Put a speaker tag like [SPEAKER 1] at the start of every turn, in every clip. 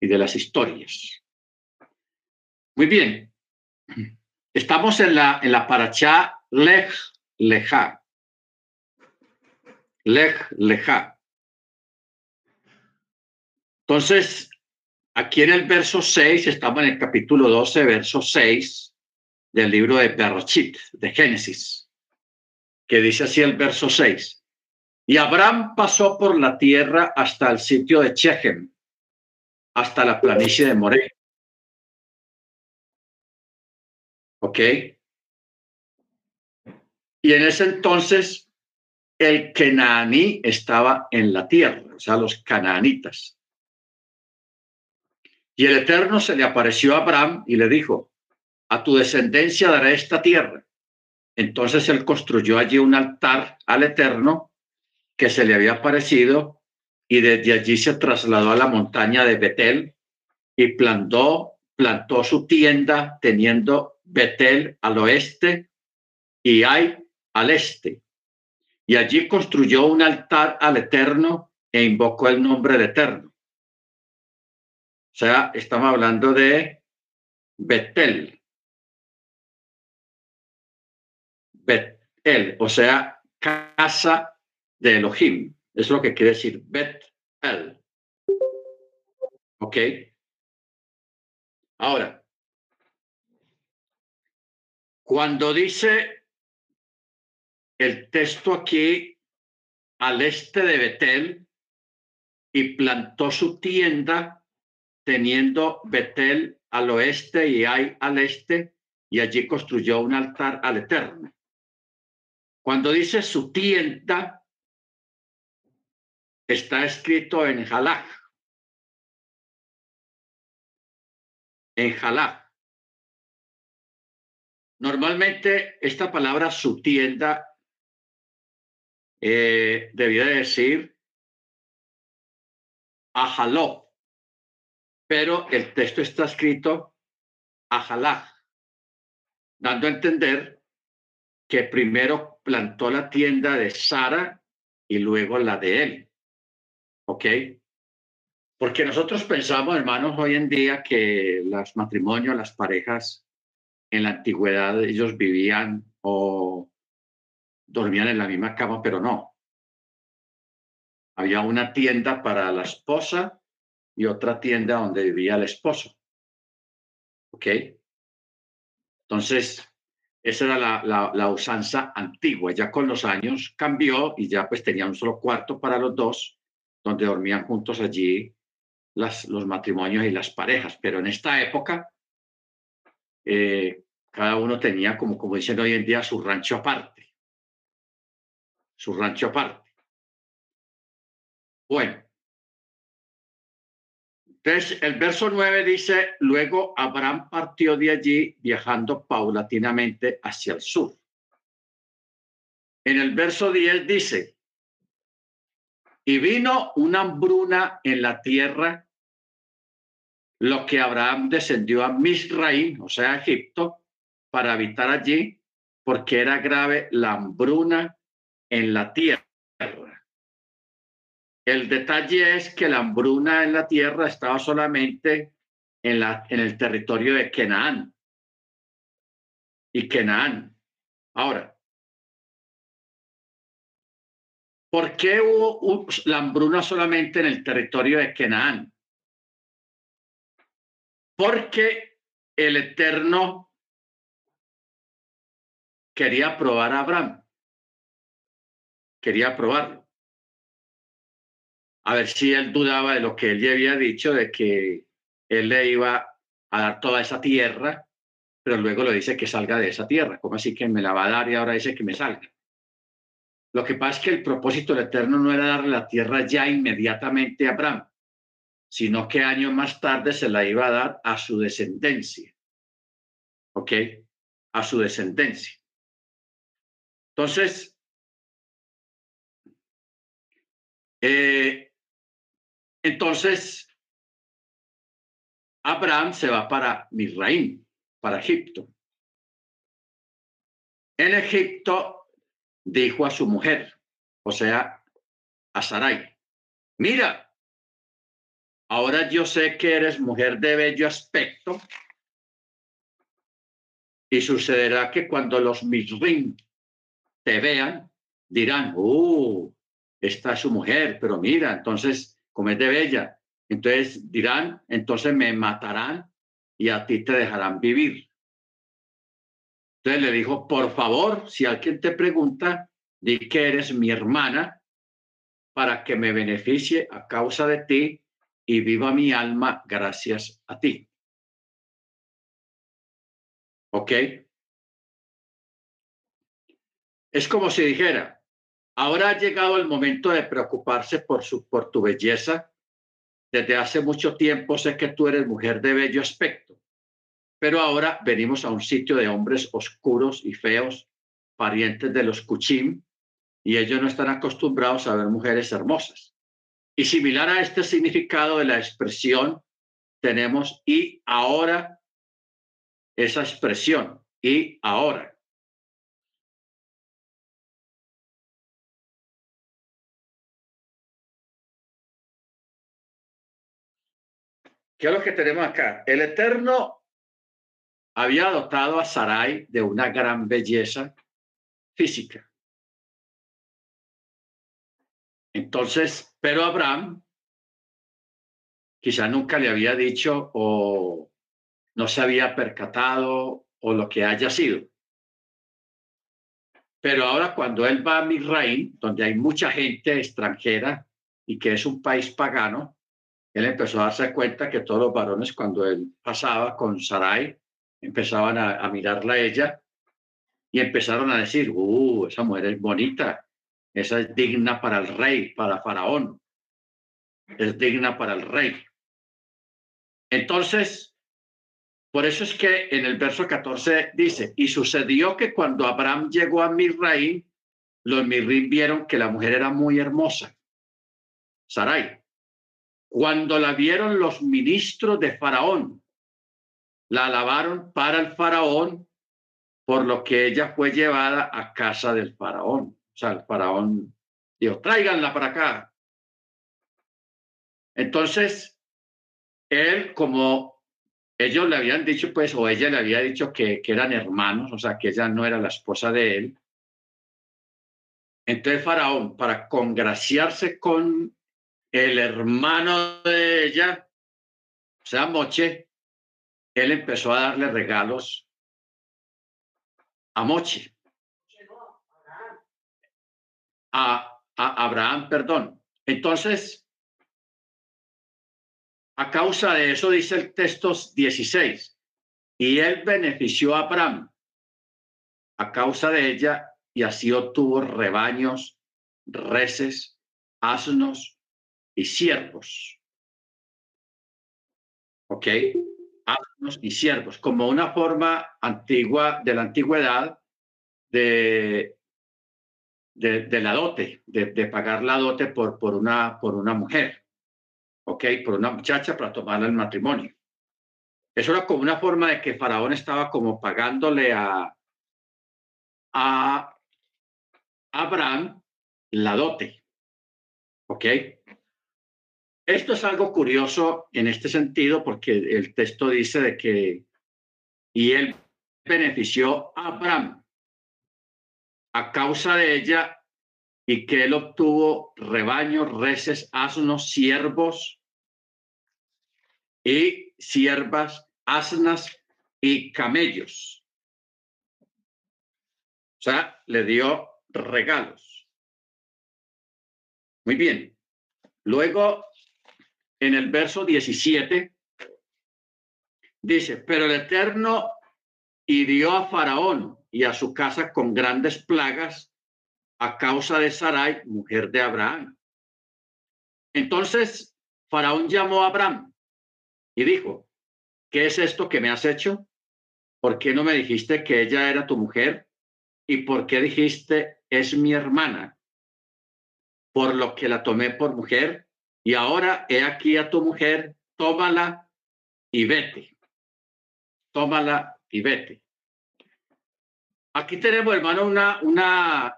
[SPEAKER 1] y de las historias. Muy bien. Estamos en la, en la paracha Lech Leja. Lech Leja. Entonces, aquí en el verso 6, estamos en el capítulo 12, verso 6 del libro de Berachit, de Génesis, que dice así el verso 6. Y Abraham pasó por la tierra hasta el sitio de Chechem, hasta la planicie de Moré. ¿Ok? Y en ese entonces el Kenaní estaba en la tierra, o sea, los canaanitas. Y el Eterno se le apareció a Abraham y le dijo, a tu descendencia daré esta tierra. Entonces él construyó allí un altar al Eterno que se le había aparecido y desde allí se trasladó a la montaña de Betel y plantó, plantó su tienda teniendo Betel al oeste y Ay al este. Y allí construyó un altar al Eterno e invocó el nombre del Eterno. O sea, estamos hablando de Betel. Betel, o sea, casa de Elohim. Es lo que quiere decir Betel. ¿Ok? Ahora, cuando dice el texto aquí al este de Betel y plantó su tienda teniendo Betel al oeste y Ai al este, y allí construyó un altar al Eterno. Cuando dice su tienda, está escrito en Jalaj. En Jalaj. Normalmente esta palabra su tienda eh, debía decir ajaló, pero el texto está escrito ajalá, dando a entender que primero plantó la tienda de Sara y luego la de él. ¿Ok? Porque nosotros pensamos, hermanos, hoy en día que los matrimonios, las parejas en la antigüedad, ellos vivían o dormían en la misma cama, pero no. Había una tienda para la esposa y otra tienda donde vivía el esposo. ¿Ok? Entonces, esa era la, la, usanza antigua. Ya con los años cambió y ya pues tenía un solo cuarto para los dos, donde dormían juntos allí los matrimonios y las parejas. Pero en esta época, eh, cada uno tenía, como, como dicen hoy en día, su rancho aparte. Su rancho aparte. Bueno, entonces, el verso 9 dice, luego Abraham partió de allí viajando paulatinamente hacia el sur. En el verso 10 dice, y vino una hambruna en la tierra, lo que Abraham descendió a Misraim, o sea, Egipto, para habitar allí, porque era grave la hambruna en la tierra. El detalle es que la hambruna en la tierra estaba solamente en, la, en el territorio de Kenaán. Y Kenaán. Ahora, ¿por qué hubo la hambruna solamente en el territorio de Kenaán? Porque el Eterno quería probar a Abraham. Quería probarlo a ver si él dudaba de lo que él ya había dicho, de que él le iba a dar toda esa tierra, pero luego le dice que salga de esa tierra. ¿Cómo así que me la va a dar y ahora dice que me salga? Lo que pasa es que el propósito del Eterno no era darle la tierra ya inmediatamente a Abraham, sino que años más tarde se la iba a dar a su descendencia. ¿Ok? A su descendencia. Entonces, eh, entonces, Abraham se va para Misraim, para Egipto. En Egipto dijo a su mujer, o sea, a Sarai, mira, ahora yo sé que eres mujer de bello aspecto y sucederá que cuando los misrim te vean, dirán, ¡uh! Esta es su mujer, pero mira, entonces, como es de bella, entonces dirán, entonces me matarán y a ti te dejarán vivir. Entonces le dijo, por favor, si alguien te pregunta, di que eres mi hermana para que me beneficie a causa de ti y viva mi alma gracias a ti. ¿Ok? Es como si dijera, ahora ha llegado el momento de preocuparse por, su, por tu belleza. Desde hace mucho tiempo sé que tú eres mujer de bello aspecto, pero ahora venimos a un sitio de hombres oscuros y feos, parientes de los Kuchim, y ellos no están acostumbrados a ver mujeres hermosas. Y similar a este significado de la expresión, tenemos y ahora esa expresión, y ahora. ¿Qué es lo que tenemos acá? El Eterno había dotado a Sarai de una gran belleza física. Entonces, pero Abraham quizá nunca le había dicho o no se había percatado o lo que haya sido. Pero ahora cuando él va a Misraín, donde hay mucha gente extranjera y que es un país pagano, él empezó a darse cuenta que todos los varones cuando él pasaba con Sarai empezaban a, mirarla a ella y empezaron a decir, uh, esa mujer es bonita, esa es digna para el rey, para Faraón. Es digna para el rey. Entonces, por eso es que en el verso 14 dice, y sucedió que cuando Abraham llegó a Misraim, los Mirrim vieron que la mujer era muy hermosa. Sarai. Cuando la vieron los ministros de Faraón, la alabaron para el Faraón, por lo que ella fue llevada a casa del Faraón sea, el faraón dijo, tráiganla para acá. Entonces, él, como ellos le habían dicho, pues, o ella le había dicho que, que eran hermanos, o sea, que ella no era la esposa de él. Entonces, Faraón, para congraciarse con el hermano de ella, o sea, Moche, él empezó a darle regalos a Moche a, Abraham, perdón. Entonces, a causa de eso dice el texto 16, y él benefició a Abraham a causa de ella y así obtuvo rebaños, reses, asnos y siervos. ¿Ok? Y siervos, como una forma antigua de la antigüedad de de, la dote, de, pagar la dote por, por, una, por una mujer, ¿ok? Por una muchacha para tomarla el matrimonio. Eso era como una forma de que Faraón estaba como pagándole a, a Abraham la dote, ¿ok? Esto es algo curioso en este sentido porque el texto dice de que y él benefició a Abraham a causa de ella y que él obtuvo rebaños, reses, asnos, siervos y siervas, asnas y camellos. O sea, le dio regalos. Muy bien. Luego, en el verso 17, dice, pero el Eterno hirió a Faraón y a su casa con grandes plagas a causa de Sarai, mujer de Abraham. Entonces Faraón llamó a Abraham y dijo, ¿qué es esto que me has hecho? ¿Por qué no me dijiste que ella era tu mujer? ¿Y por qué dijiste, es mi hermana? Por lo que la tomé por mujer y ahora he aquí a tu mujer, tómala y vete. Tómala y vete. Aquí tenemos, hermano, una, una,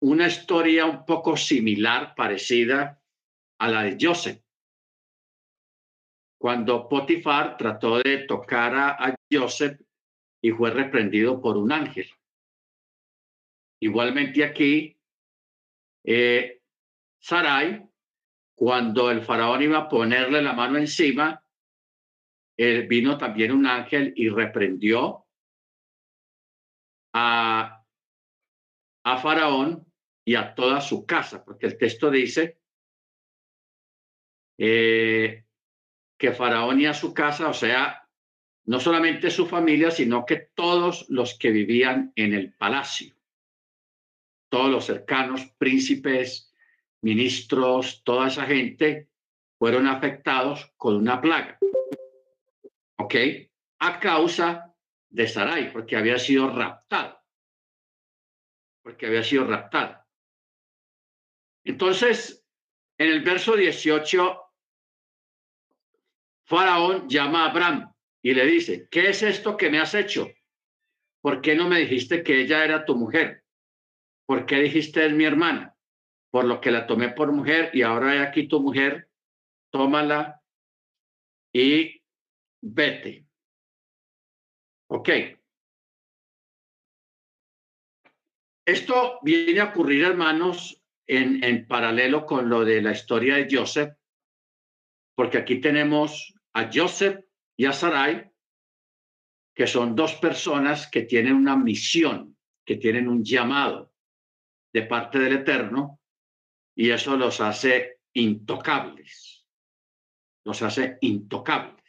[SPEAKER 1] una historia un poco similar, parecida a la de Joseph. Cuando Potifar trató de tocar a, Joseph y fue reprendido por un ángel. Igualmente aquí, eh, Sarai, cuando el faraón iba a ponerle la mano encima, eh, vino también un ángel y reprendió a, a Faraón y a toda su casa, porque el texto dice eh, que Faraón y a su casa, o sea, no solamente su familia, sino que todos los que vivían en el palacio, todos los cercanos, príncipes, ministros, toda esa gente fueron afectados con una plaga. ¿Ok? A causa de Sarai, porque había sido raptado. Porque había sido raptado. Entonces, en el verso 18, Faraón llama a Abraham y le dice, ¿qué es esto que me has hecho? ¿Por qué no me dijiste que ella era tu mujer? ¿Por qué dijiste es mi hermana? Por lo que la tomé por mujer y ahora hay aquí tu mujer, tómala y vete. Ok. Esto viene a ocurrir, hermanos, en, en paralelo con lo de la historia de Joseph, porque aquí tenemos a Joseph y a Sarai, que son dos personas que tienen una misión, que tienen un llamado de parte del Eterno, y eso los hace intocables, los hace intocables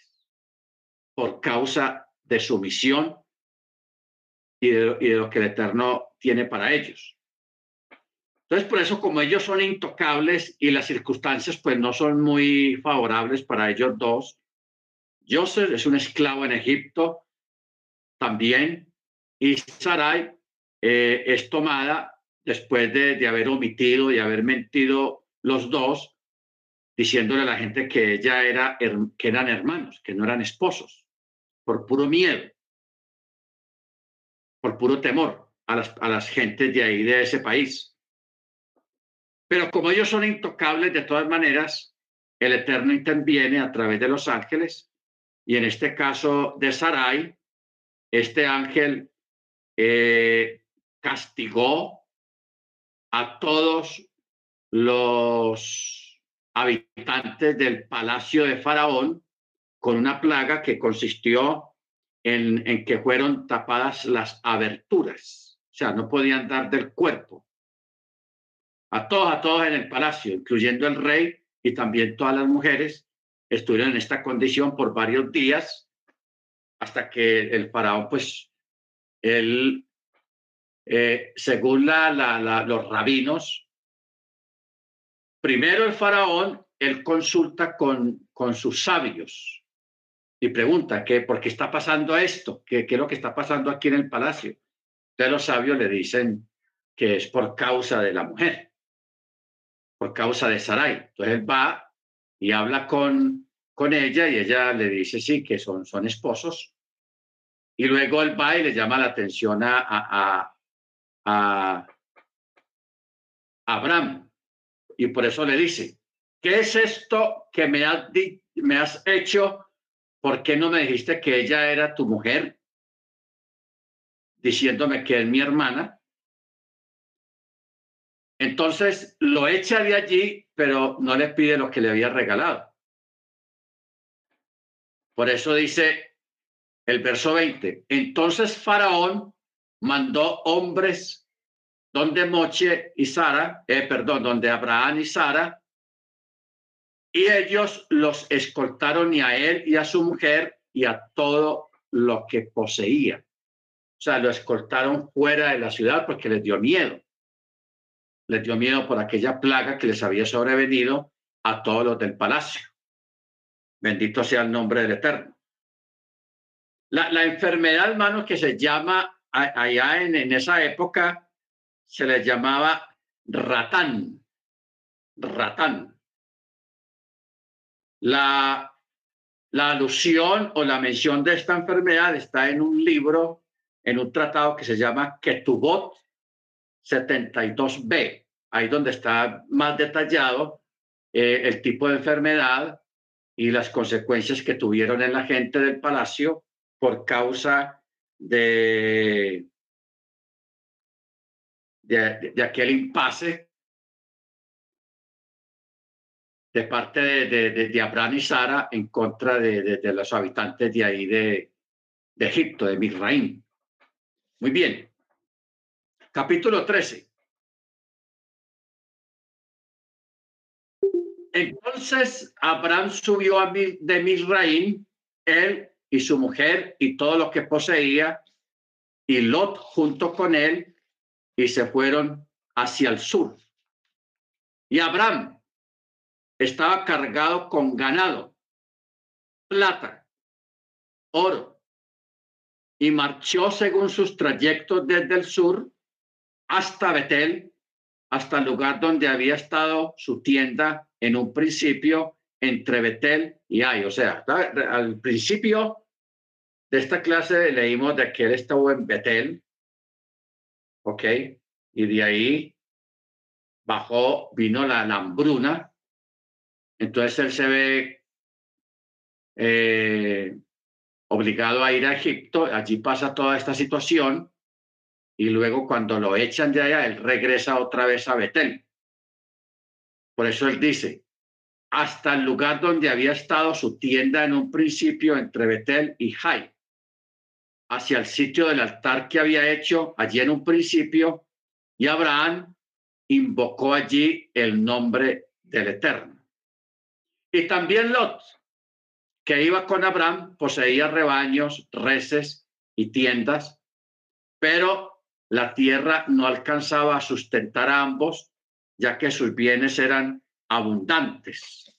[SPEAKER 1] por causa de su misión y de, lo que el Eterno tiene para ellos. Entonces, por eso, como ellos son intocables y las circunstancias pues no son muy favorables para ellos dos, Joseph es un esclavo en Egipto también y Sarai eh, es tomada después de, de, haber omitido y haber mentido los dos, diciéndole a la gente que ella era, que eran hermanos, que no eran esposos, por puro miedo, por puro temor a las, a las gentes de ahí, de ese país. Pero como ellos son intocables, de todas maneras, el Eterno interviene a través de los ángeles y en este caso de Sarai, este ángel eh, castigó a todos los habitantes del palacio de Faraón con una plaga que consistió en, que fueron tapadas las aberturas, o sea, no podían dar del cuerpo. A todos, a todos en el palacio, incluyendo el rey y también todas las mujeres, estuvieron en esta condición por varios días hasta que el faraón, pues, él, eh, según los rabinos, primero el faraón, él consulta con, sus sabios y pregunta, ¿qué, ¿por qué está pasando esto? ¿Qué, ¿Qué es lo que está pasando aquí en el palacio? Entonces los sabios le dicen que es por causa de la mujer por causa de Sarai. Entonces él va y habla con, con ella y ella le dice sí, que son, esposos. Y luego él va y le llama la atención a, a, Abraham. Y por eso le dice, ¿qué es esto que me has, me has hecho? ¿Por qué no me dijiste que ella era tu mujer? Diciéndome que es mi hermana. Entonces lo echa de allí, pero no le pide lo que le había regalado. Por eso dice el verso 20. Entonces Faraón mandó hombres donde Moche y Sara, eh, perdón, donde Abraham y Sara, y ellos los escoltaron y a él y a su mujer y a todo lo que poseía. O sea, lo escoltaron fuera de la ciudad porque les dio miedo les dio miedo por aquella plaga que les había sobrevenido a todos los del palacio. Bendito sea el nombre del Eterno. La, la enfermedad, hermanos, que se llama allá en, en esa época, se les llamaba ratán. Ratán. La, la alusión o la mención de esta enfermedad está en un libro, en un tratado que se llama Ketubot 72b, ahí donde está más detallado eh, el tipo de enfermedad y las consecuencias que tuvieron en la gente del palacio por causa de, de, aquel impasse de parte de, de, Abraham y Sara en contra de, los habitantes de ahí de, Egipto, de Misraim. Muy bien. Capítulo 13. Entonces Abraham subió a de Misraim, él y su mujer y todo lo que poseía, y Lot junto con él, y se fueron hacia el sur. Y Abraham estaba cargado con ganado, plata, oro, y marchó según sus trayectos desde el sur hasta Betel, hasta el lugar donde había estado su tienda en un principio entre Betel y Ay. O sea, al principio de esta clase leímos de que él estuvo en Betel, ¿ok? Y de ahí bajó, vino la, hambruna. Entonces él se ve eh, obligado a ir a Egipto, allí pasa toda esta situación y luego cuando lo echan de allá, él regresa otra vez a Betel. Por eso él dice, hasta el lugar donde había estado su tienda en un principio entre Betel y Jai, hacia el sitio del altar que había hecho allí en un principio, y Abraham invocó allí el nombre del Eterno. Y también Lot, que iba con Abraham, poseía rebaños, reses y tiendas, pero la tierra no alcanzaba a sustentar a ambos, ya que sus bienes eran abundantes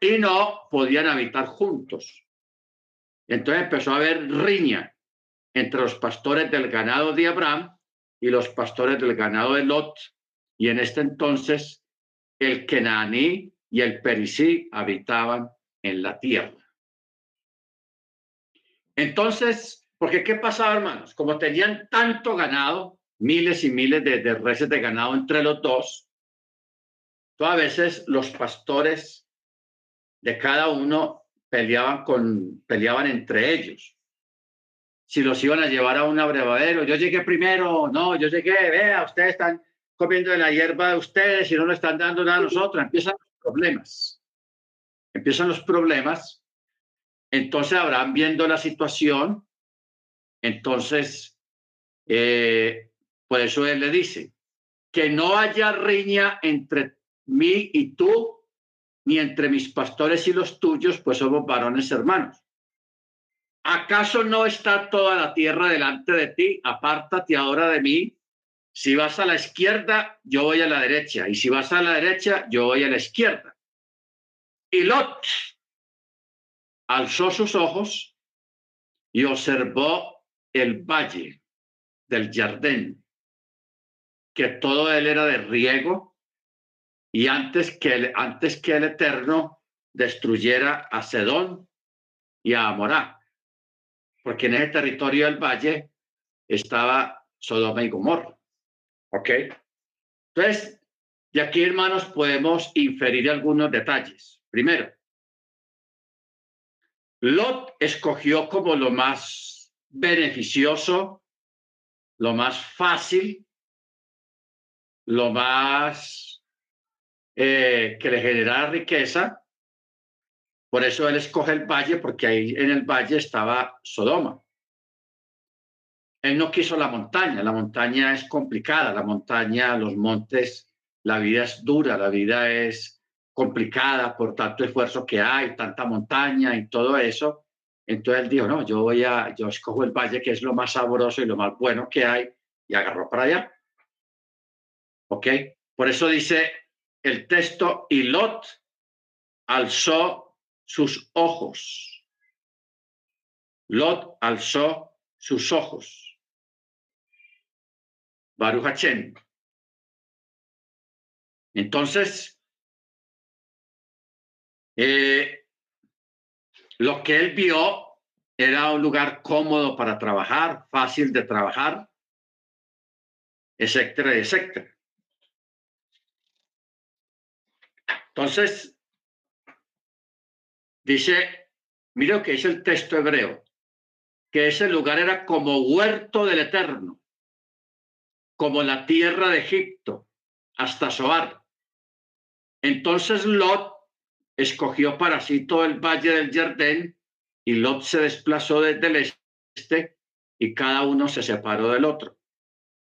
[SPEAKER 1] y no podían habitar juntos. Entonces empezó a haber riña entre los pastores del ganado de Abraham y los pastores del ganado de Lot, y en este entonces el Kenaní y el Perisí habitaban en la tierra. Entonces porque ¿qué pasaba, hermanos? Como tenían tanto ganado, miles y miles de, de reses de ganado entre los dos, todas veces los pastores de cada uno peleaban, con, peleaban entre ellos. Si los iban a llevar a un abrevadero, yo llegué primero, no, yo llegué, vea, ustedes están comiendo de la hierba de ustedes y no le están dando nada a nosotros. Empiezan los problemas. Empiezan los problemas. Entonces Abraham viendo la situación, entonces, eh, por eso él le dice, que no haya riña entre mí y tú, ni entre mis pastores y los tuyos, pues somos varones hermanos. ¿Acaso no está toda la tierra delante de ti? Apártate ahora de mí. Si vas a la izquierda, yo voy a la derecha. Y si vas a la derecha, yo voy a la izquierda. Y Lot alzó sus ojos y observó el valle del Jardín, que todo él era de riego y antes que el, antes que el Eterno destruyera a Sedón y a Amorá, porque en ese territorio del valle estaba Sodoma y Gomorra. ¿Ok? Entonces, de aquí, hermanos, podemos inferir algunos detalles. Primero, Lot escogió como lo más beneficioso, lo más fácil, lo más eh, que le genera riqueza. Por eso él escoge el valle, porque ahí en el valle estaba Sodoma. Él no quiso la montaña, la montaña es complicada, la montaña, los montes, la vida es dura, la vida es complicada por tanto esfuerzo que hay, tanta montaña y todo eso. Entonces él dijo, no, yo voy a, yo escojo el valle que es lo más sabroso y lo más bueno que hay y agarró para allá. ¿Ok? Por eso dice el texto, y Lot alzó sus ojos. Lot alzó sus ojos. Baruch Entonces, eh, lo que él vio era un lugar cómodo para trabajar, fácil de trabajar, etcétera, etcétera. Entonces, dice, mira lo que dice el texto hebreo, que ese lugar era como huerto del Eterno, como la tierra de Egipto, hasta Soar. Entonces Lot escogió para sí todo el valle del Jardín y Lot se desplazó desde el este y cada uno se separó del otro.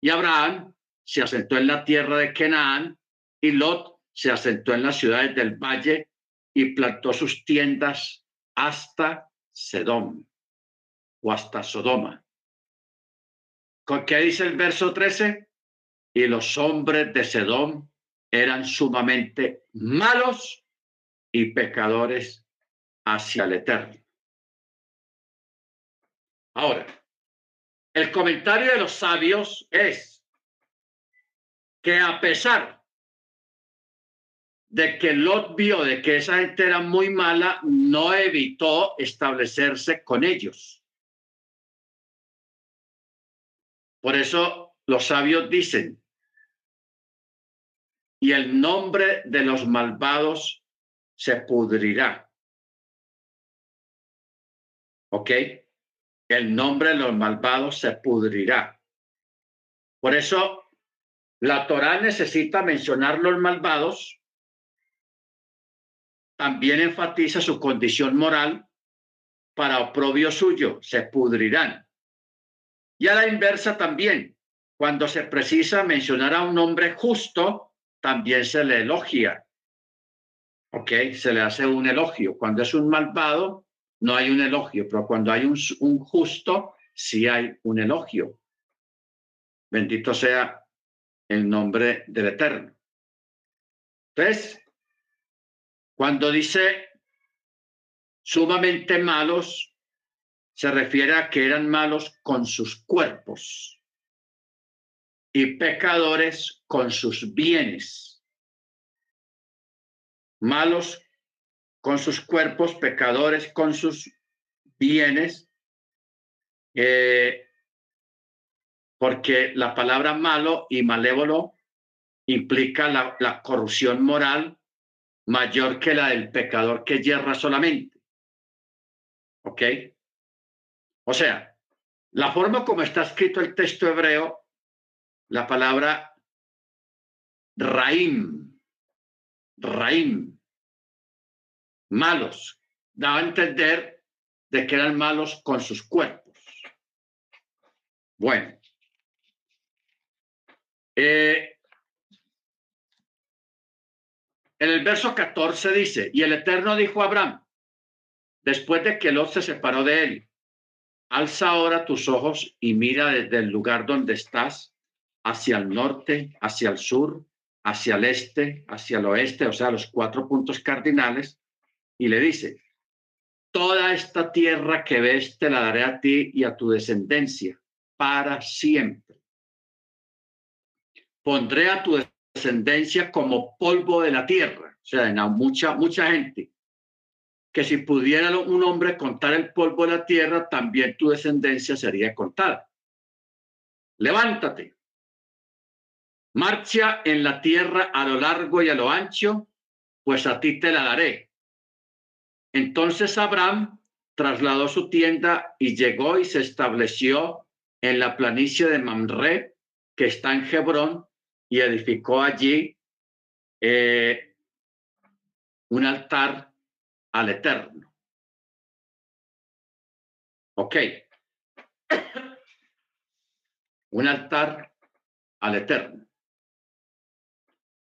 [SPEAKER 1] Y Abraham se asentó en la tierra de Canaán y Lot se asentó en las ciudades del valle y plantó sus tiendas hasta Sedom o hasta Sodoma. ¿Con qué dice el verso 13? Y los hombres de Sedom eran sumamente malos y pecadores hacia el Eterno. Ahora, el comentario de los sabios es que a pesar de que Lot vio de que esa gente era muy mala, no evitó establecerse con ellos. Por eso los sabios dicen, y el nombre de los malvados se pudrirá. ¿Ok? el nombre de los malvados se pudrirá. Por eso, la Torá necesita mencionar los malvados, también enfatiza su condición moral para oprobio suyo, se pudrirán. Y a la inversa también, cuando se precisa mencionar a un hombre justo, también se le elogia. ¿Ok? Se le hace un elogio. Cuando es un malvado, no hay un elogio, pero cuando hay un, justo, sí hay un elogio. Bendito sea el nombre del Eterno. Entonces, cuando dice sumamente malos, se refiere a que eran malos con sus cuerpos y pecadores con sus bienes. Malos con sus cuerpos, pecadores con sus bienes, eh, porque la palabra malo y malévolo implica la, la corrupción moral mayor que la del pecador que yerra solamente. ¿Ok? O sea, la forma como está escrito el texto hebreo, la palabra raim, raim, malos. Daba a entender de que eran malos con sus cuerpos. Bueno. Eh, en el verso 14 dice, y el Eterno dijo a Abraham, después de que Lot se separó de él, alza ahora tus ojos y mira desde el lugar donde estás hacia el norte, hacia el sur, hacia el este, hacia el oeste, o sea, los cuatro puntos cardinales, y le dice, toda esta tierra que ves te la daré a ti y a tu descendencia para siempre. Pondré a tu descendencia como polvo de la tierra, o sea, en mucha, mucha gente, que si pudiera un hombre contar el polvo de la tierra, también tu descendencia sería contada. Levántate, marcha en la tierra a lo largo y a lo ancho, pues a ti te la daré. Entonces Abraham trasladó su tienda y llegó y se estableció en la planicie de Mamre, que está en Hebrón, y edificó allí eh, un altar al Eterno. Ok. un altar al Eterno.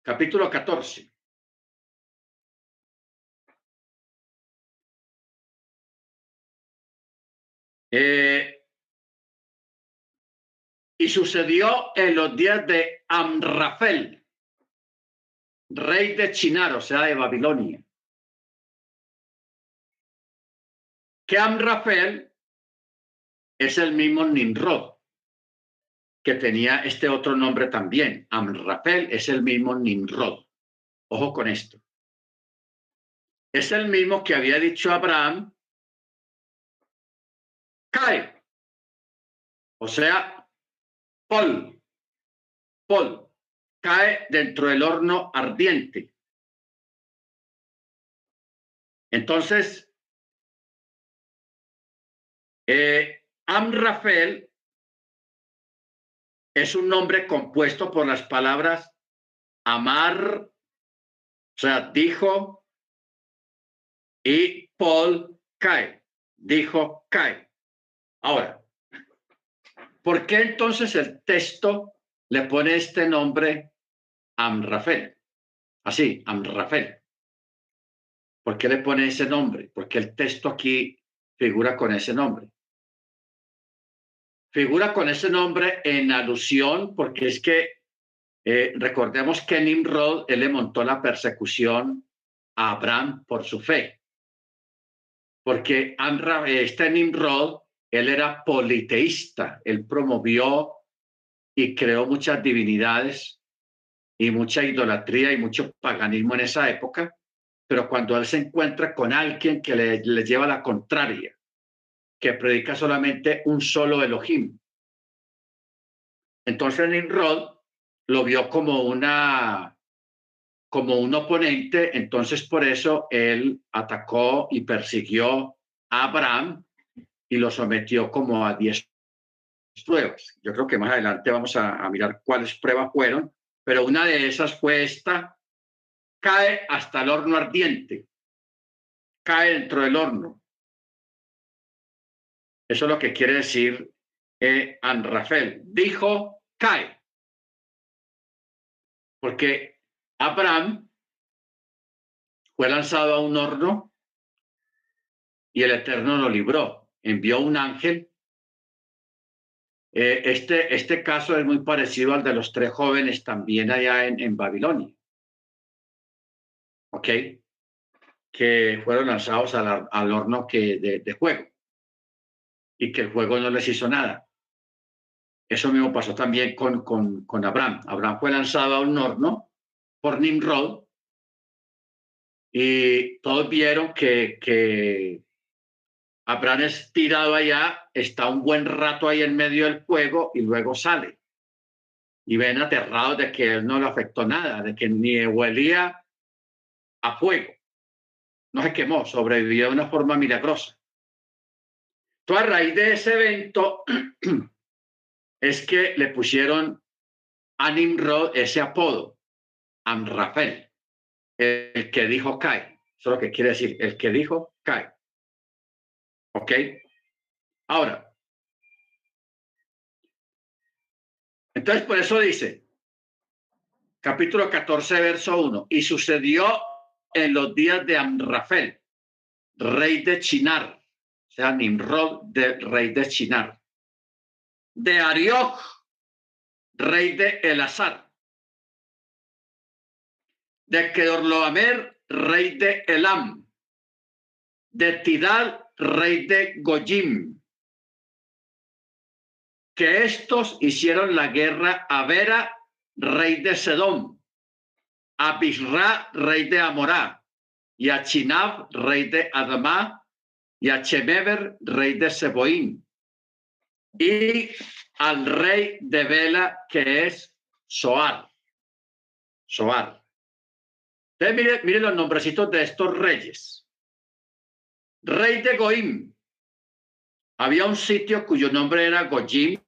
[SPEAKER 1] Capítulo 14. Eh, y sucedió en los días de Amrafel, rey de Chinar, o sea, de Babilonia. Que Amrafel es el mismo Nimrod, que tenía este otro nombre también. Amrafel es el mismo Nimrod. Ojo con esto. Es el mismo que había dicho Abraham cae. O sea, Paul, Paul, cae dentro del horno ardiente. Entonces, eh, Amrafel es un nombre compuesto por las palabras amar, o sea, dijo, y Paul cae, dijo cae. Ahora, ¿por qué entonces el texto le pone este nombre Amrafel? Así, Amrafel. ¿Por qué le pone ese nombre? Porque el texto aquí figura con ese nombre. Figura con ese nombre en alusión porque es que eh, recordemos que Nimrod, él le montó la persecución a Abraham por su fe. Porque este Nimrod, él era politeísta, él promovió y creó muchas divinidades y mucha idolatría y mucho paganismo en esa época. Pero cuando él se encuentra con alguien que le, lleva la contraria, que predica solamente un solo Elohim. Entonces Nimrod lo vio como una como un oponente, entonces por eso él atacó y persiguió a Abraham y lo sometió como a diez pruebas. Yo creo que más adelante vamos a, a mirar cuáles pruebas fueron, pero una de esas fue esta cae hasta el horno ardiente, cae dentro del horno. Eso es lo que quiere decir eh, Anrafel. Dijo, cae. Porque Abraham fue lanzado a un horno y el Eterno lo libró. Envió un ángel. Eh, este, este caso es muy parecido al de los tres jóvenes también allá en, en Babilonia. ¿ok? Que fueron lanzados al, horno que, de, de, fuego y que el fuego no les hizo nada. Eso mismo pasó también con, con, con Abraham. Abraham fue lanzado a un horno por Nimrod y todos vieron que, que Abraham es tirado allá, está un buen rato ahí en medio del fuego y luego sale. Y ven aterrados de que él no le afectó nada, de que ni huelía a fuego. No se quemó, sobrevivió de una forma milagrosa. Entonces, a raíz de ese evento es que le pusieron a Nimrod ese apodo, Amrafel, el que dijo cae. Eso es lo que quiere decir, el que dijo cae. ¿Ok? Ahora, entonces por eso dice, capítulo 14, verso 1, y sucedió en los días de Amrafel, rey de Chinar, o sea, Nimrod, de, rey de Chinar, de Arioch, rey de Elazar, de Kedorloamer, rey de Elam, de Tidal, rey de Goyim, que estos hicieron la guerra a Vera, rey de Sedom, a Bisra, rey de Amorá, y a Chinab, rey de Adamá, y a Chemever, rey de Seboín, y al rey de Vela, que es Soar. Soar. Entonces, mire, los nombrecitos de estos reyes. Rey de Goim. Había un sitio cuyo nombre era Goyim,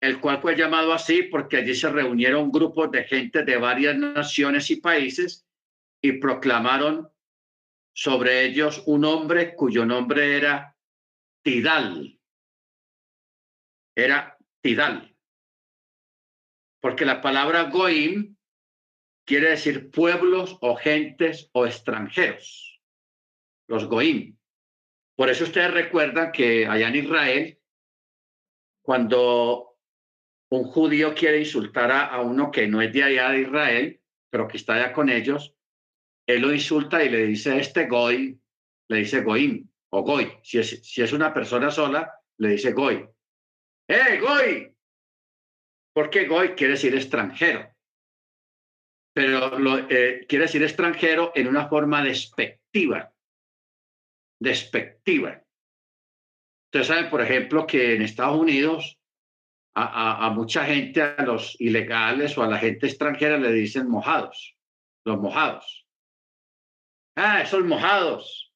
[SPEAKER 1] el cual fue llamado así porque allí se reunieron grupos de gente de varias naciones y países y proclamaron sobre ellos un hombre cuyo nombre era Tidal. Era Tidal. Porque la palabra Goim quiere decir pueblos o gentes o extranjeros. Los Goim. Por eso ustedes recuerdan que allá en Israel, cuando un judío quiere insultar a, uno que no es de allá de Israel, pero que está allá con ellos, él lo insulta y le dice este goy, le dice goim o goy. Si es, si es una persona sola, le dice goy. ¡Eh, goy! Porque goy quiere decir extranjero. Pero eh, quiere decir extranjero en una forma despectiva. Despectiva. Ustedes saben, por ejemplo, que en Estados Unidos a, mucha gente, a los ilegales o a la gente extranjera le dicen mojados, los mojados. Ah, esos mojados.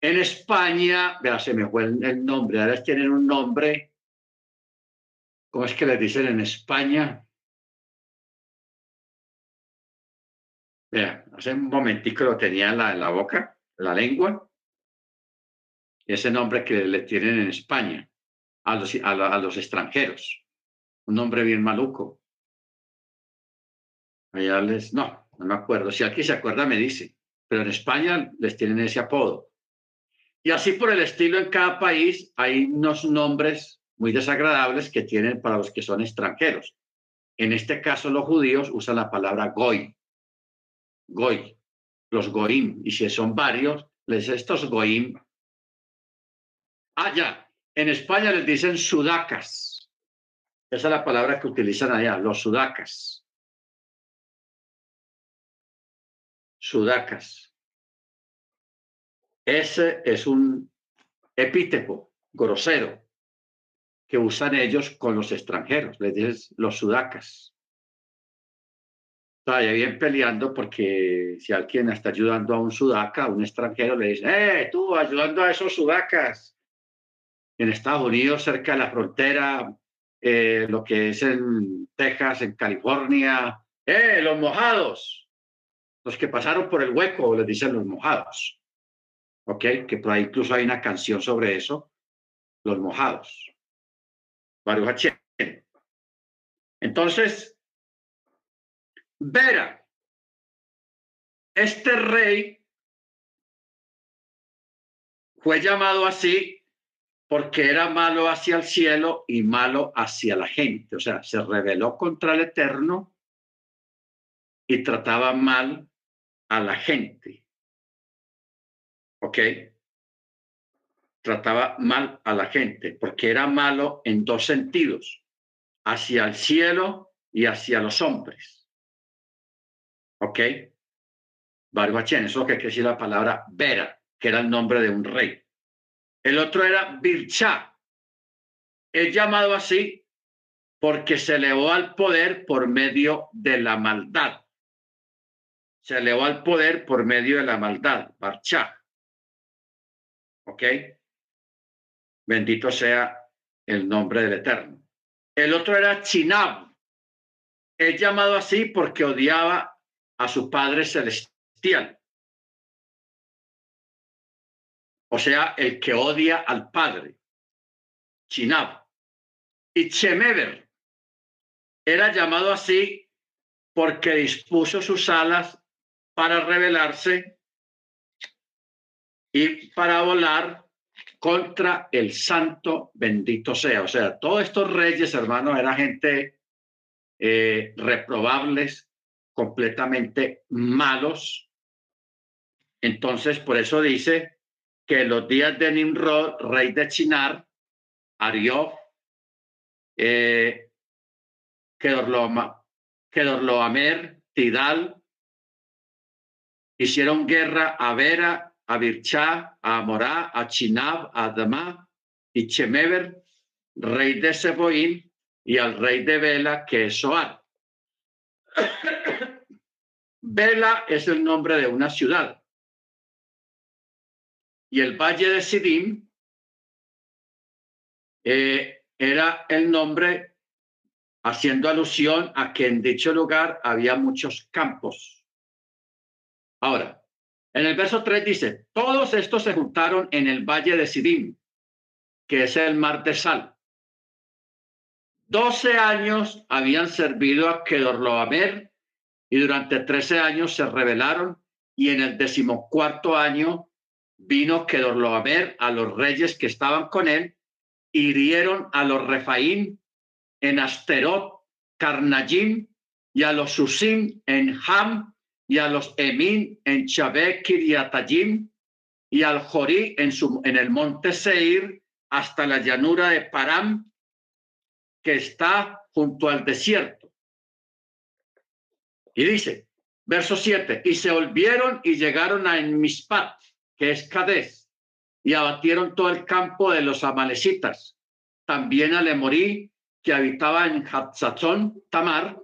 [SPEAKER 1] En España, vea, se me fue el, nombre, ahora tienen un nombre. ¿Cómo es que les dicen en España? Vea, hace un momentico lo tenía en la, en la boca, la lengua. Ese nombre que le tienen en España a los, a los extranjeros. Un nombre bien maluco. Allá les, no, no me acuerdo. Si alguien se acuerda, me dice. Pero en España les tienen ese apodo. Y así por el estilo en cada país hay unos nombres muy desagradables que tienen para los que son extranjeros. En este caso, los judíos usan la palabra goy. Goy. Los goim. Y si son varios, les estos goim. Ah, ya. En España les dicen sudacas. Esa es la palabra que utilizan allá, los sudacas. sudacas. Ese es un epíteto grosero que usan ellos con los extranjeros, les dicen los sudacas. Está bien peleando porque si alguien está ayudando a un sudaca, a un extranjero, le dice, ¡eh, tú ayudando a esos sudacas! En Estados Unidos, cerca de la frontera, eh, lo que es en Texas, en California, ¡eh, los mojados! los que pasaron por el hueco, les dicen los mojados. ¿Ok? Que por ahí incluso hay una canción sobre eso, los mojados. Entonces, Vera, este rey fue llamado así porque era malo hacia el cielo y malo hacia la gente. O sea, se rebeló contra el Eterno y trataba mal a la gente. ¿Ok? Trataba mal a la gente porque era malo en dos sentidos, hacia el cielo y hacia los hombres. ¿Ok? Barbachén, eso que quiere decir la palabra Vera, que era el nombre de un rey. El otro era Bircha. Es llamado así porque se elevó al poder por medio de la maldad se elevó al poder por medio de la maldad, Barchá. ¿Ok? Bendito sea el nombre del Eterno. El otro era Chinab. Es llamado así porque odiaba a su Padre Celestial. O sea, el que odia al Padre. Chinab. Y Chemever era llamado así porque dispuso sus alas para rebelarse y para volar contra el santo bendito sea. O sea, todos estos reyes, hermanos, eran gente eh, reprobables, completamente malos. Entonces, por eso dice que los días de Nimrod, rey de Chinar, Ariof, eh, Kedorloamer, Tidal, Hicieron guerra a Vera, a Birchá, a Amorá, a Chinab, a Adamá y Chemever, rey de Seboín, y al rey de Bela, que es Soar. Bela es el nombre de una ciudad. Y el valle de Sidim eh, era el nombre haciendo alusión a que en dicho lugar había muchos campos Ahora, en el verso 3 dice, todos estos se juntaron en el valle de Sidim, que es el mar de sal. Doce años habían servido a Kedorloamer y durante trece años se rebelaron y en el decimocuarto año vino Kedorloamer a los reyes que estaban con él, hirieron a los Refaín en Asterot, Carnayim y a los Susim en Ham y a los Emin en Chabé, Kiriatayim, y al Jorí en, su, en el monte Seir, hasta la llanura de Param, que está junto al desierto. Y dice, verso 7, y se volvieron y llegaron a Enmispat, que es Cadés, y abatieron todo el campo de los amalecitas, también a Lemorí, que habitaba en Hatzazón, Tamar,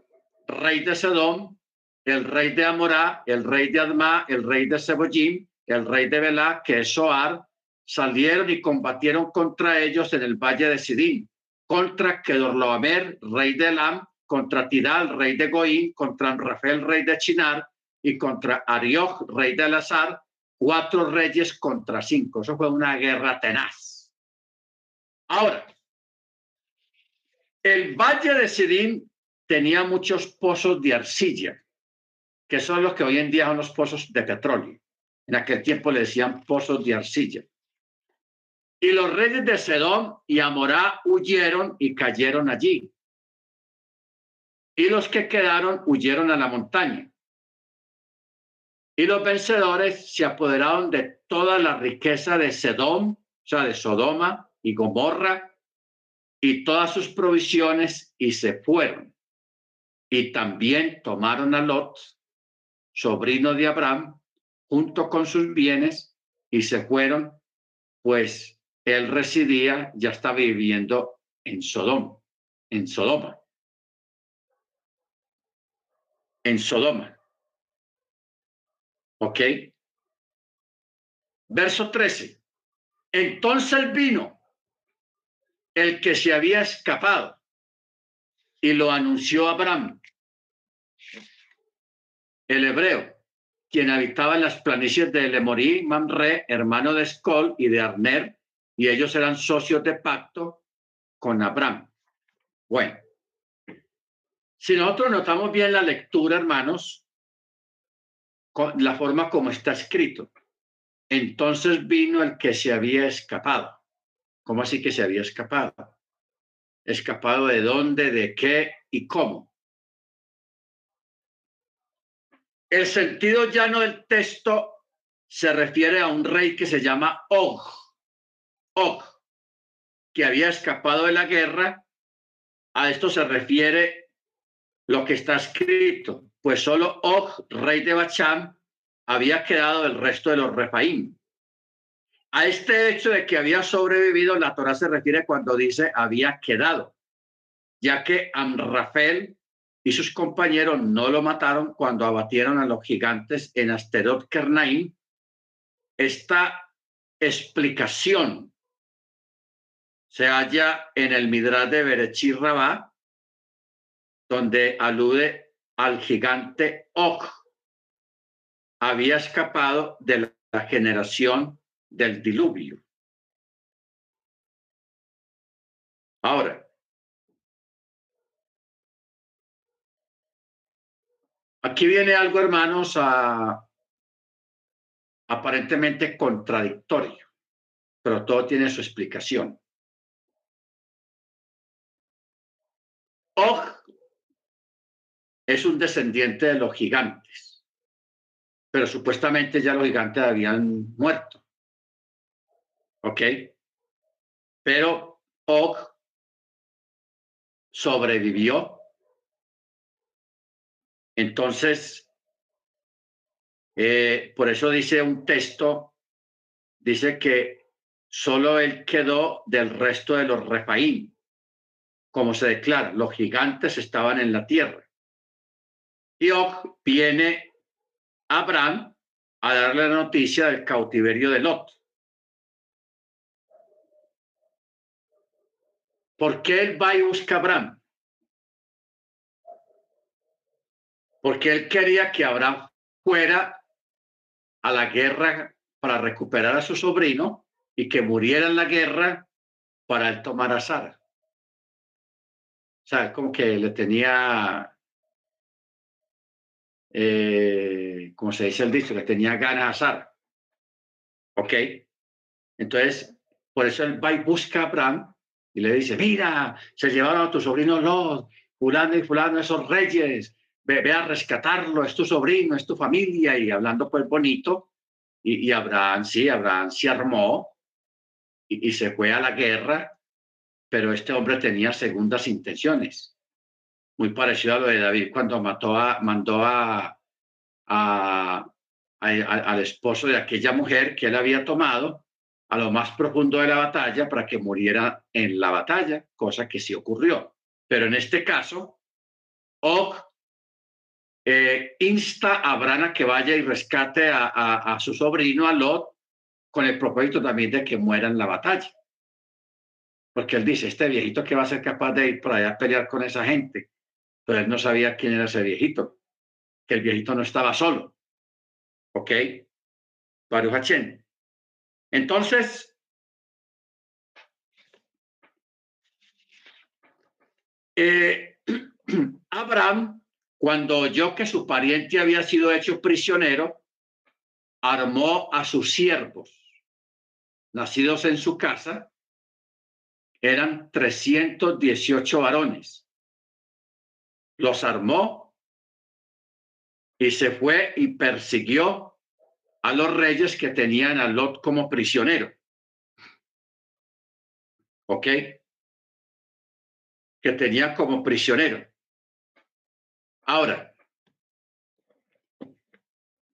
[SPEAKER 1] rey de Sedón, el rey de Amorá, el rey de Adma, el rey de Seboyim, el rey de Belá, que es Soar, salieron y combatieron contra ellos en el valle de Sidín, contra Kedorlaomer, rey de Elam, contra Tidal, rey de Goín, contra Rafael, rey de Chinar, y contra Arioj, rey de Lazar, cuatro reyes contra cinco. Eso fue una guerra tenaz. Ahora, el valle de Sidín tenía muchos pozos de arcilla, que son los que hoy en día son los pozos de petróleo. En aquel tiempo le decían pozos de arcilla. Y los reyes de Sedón y Amorá huyeron y cayeron allí. Y los que quedaron huyeron a la montaña. Y los vencedores se apoderaron de toda la riqueza de Sedón, o sea, de Sodoma y Gomorra, y todas sus provisiones, y se fueron. Y también tomaron a Lot, sobrino de Abraham, junto con sus bienes, y se fueron, pues él residía, ya estaba viviendo en Sodoma, en Sodoma. En Sodoma. ¿Ok? Verso 13. Entonces vino el que se había escapado y lo anunció Abraham, el hebreo, quien habitaba en las planicies de Lemorí, Mamre, hermano de Escol y de Arner, y ellos eran socios de pacto con Abraham. Bueno, si nosotros notamos bien la lectura, hermanos, la forma como está escrito, entonces vino el que se había escapado. ¿Cómo así que se había escapado? ¿Escapado de dónde, de qué y cómo? El sentido llano del texto se refiere a un rey que se llama Og, Og, que había escapado de la guerra. A esto se refiere lo que está escrito, pues solo Og, rey de Bacham, había quedado del resto de los Refaim. A este hecho de que había sobrevivido, la Torah se refiere cuando dice había quedado, ya que Amrafel y sus compañeros no lo mataron cuando abatieron a los gigantes en Asterot Kernaim. Esta explicación se halla en el Midrash de Berechir Rabá, donde alude al gigante Og. Había escapado de la generación del diluvio. Ahora, aquí viene algo, hermanos, aparentemente contradictorio, pero todo tiene su explicación. Og es un descendiente de los gigantes, pero supuestamente ya los gigantes habían muerto. ¿Ok? Pero Og sobrevivió. Entonces, eh, por eso dice un texto, dice que solo él quedó del resto de los Refaín, como se declara, los gigantes estaban en la tierra. Y Og viene a Abraham a darle la noticia del cautiverio de Lot. ¿Por qué él va y busca Abraham? Porque él quería que Abraham fuera a la guerra para recuperar a su sobrino y que muriera en la guerra para él tomar a Sara. O sea, como que le tenía, eh, como se dice el dicho, le tenía ganas a Sara. ¿Ok? Entonces, por eso él va y busca a Abraham y le dice, mira, se llevaron a tu sobrino Lot, fulano y fulano, esos reyes, ve, a rescatarlo, es tu sobrino, es tu familia, y hablando pues bonito, y, Abraham, sí, Abraham se armó y, se fue a la guerra, pero este hombre tenía segundas intenciones, muy parecido a lo de David cuando mató a, mandó a, al esposo de aquella mujer que él había tomado a lo más profundo de la batalla para que muriera en la batalla, cosa que sí ocurrió. Pero en este caso, Og eh, insta a Abraham a que vaya y rescate a, a, su sobrino, a Lot, con el propósito también de que muera en la batalla. Porque él dice, este viejito que va a ser capaz de ir por allá a pelear con esa gente. Él no sabía quién era ese viejito, que el viejito no estaba solo. ¿Ok? Baruch Entonces, eh, Abraham, cuando oyó que su pariente había sido hecho prisionero, armó a sus siervos, nacidos en su casa, eran 318 varones. Los armó y se fue y persiguió a los reyes que tenían a Lot como prisionero. ¿Ok? Que tenía como prisionero. Ahora,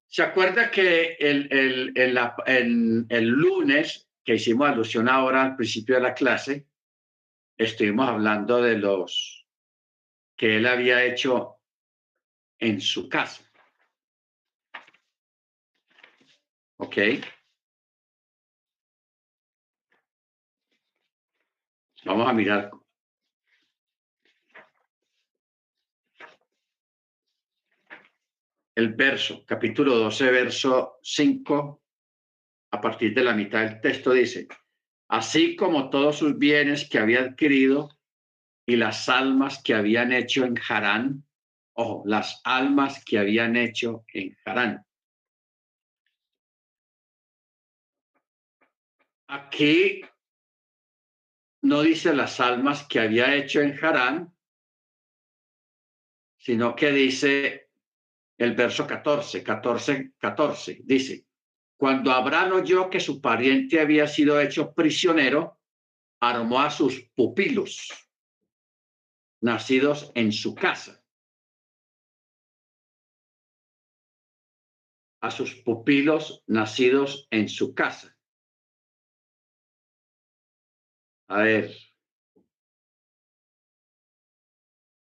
[SPEAKER 1] ¿se acuerda que el, el, el lunes que hicimos alusión ahora al principio de la clase, estuvimos hablando de los que él había hecho en su casa. ¿Ok? Vamos a mirar. El verso, capítulo 12, verso 5, a partir de la mitad del texto dice, así como todos sus bienes que había adquirido y las almas que habían hecho en Harán, ojo, las almas que habían hecho en Harán. Aquí no dice las almas que había hecho en Harán, sino que dice el verso 14, 14, 14, dice, cuando Abraham oyó que su pariente había sido hecho prisionero, armó a sus pupilos, nacidos en su casa. A sus pupilos nacidos en su casa. A ver.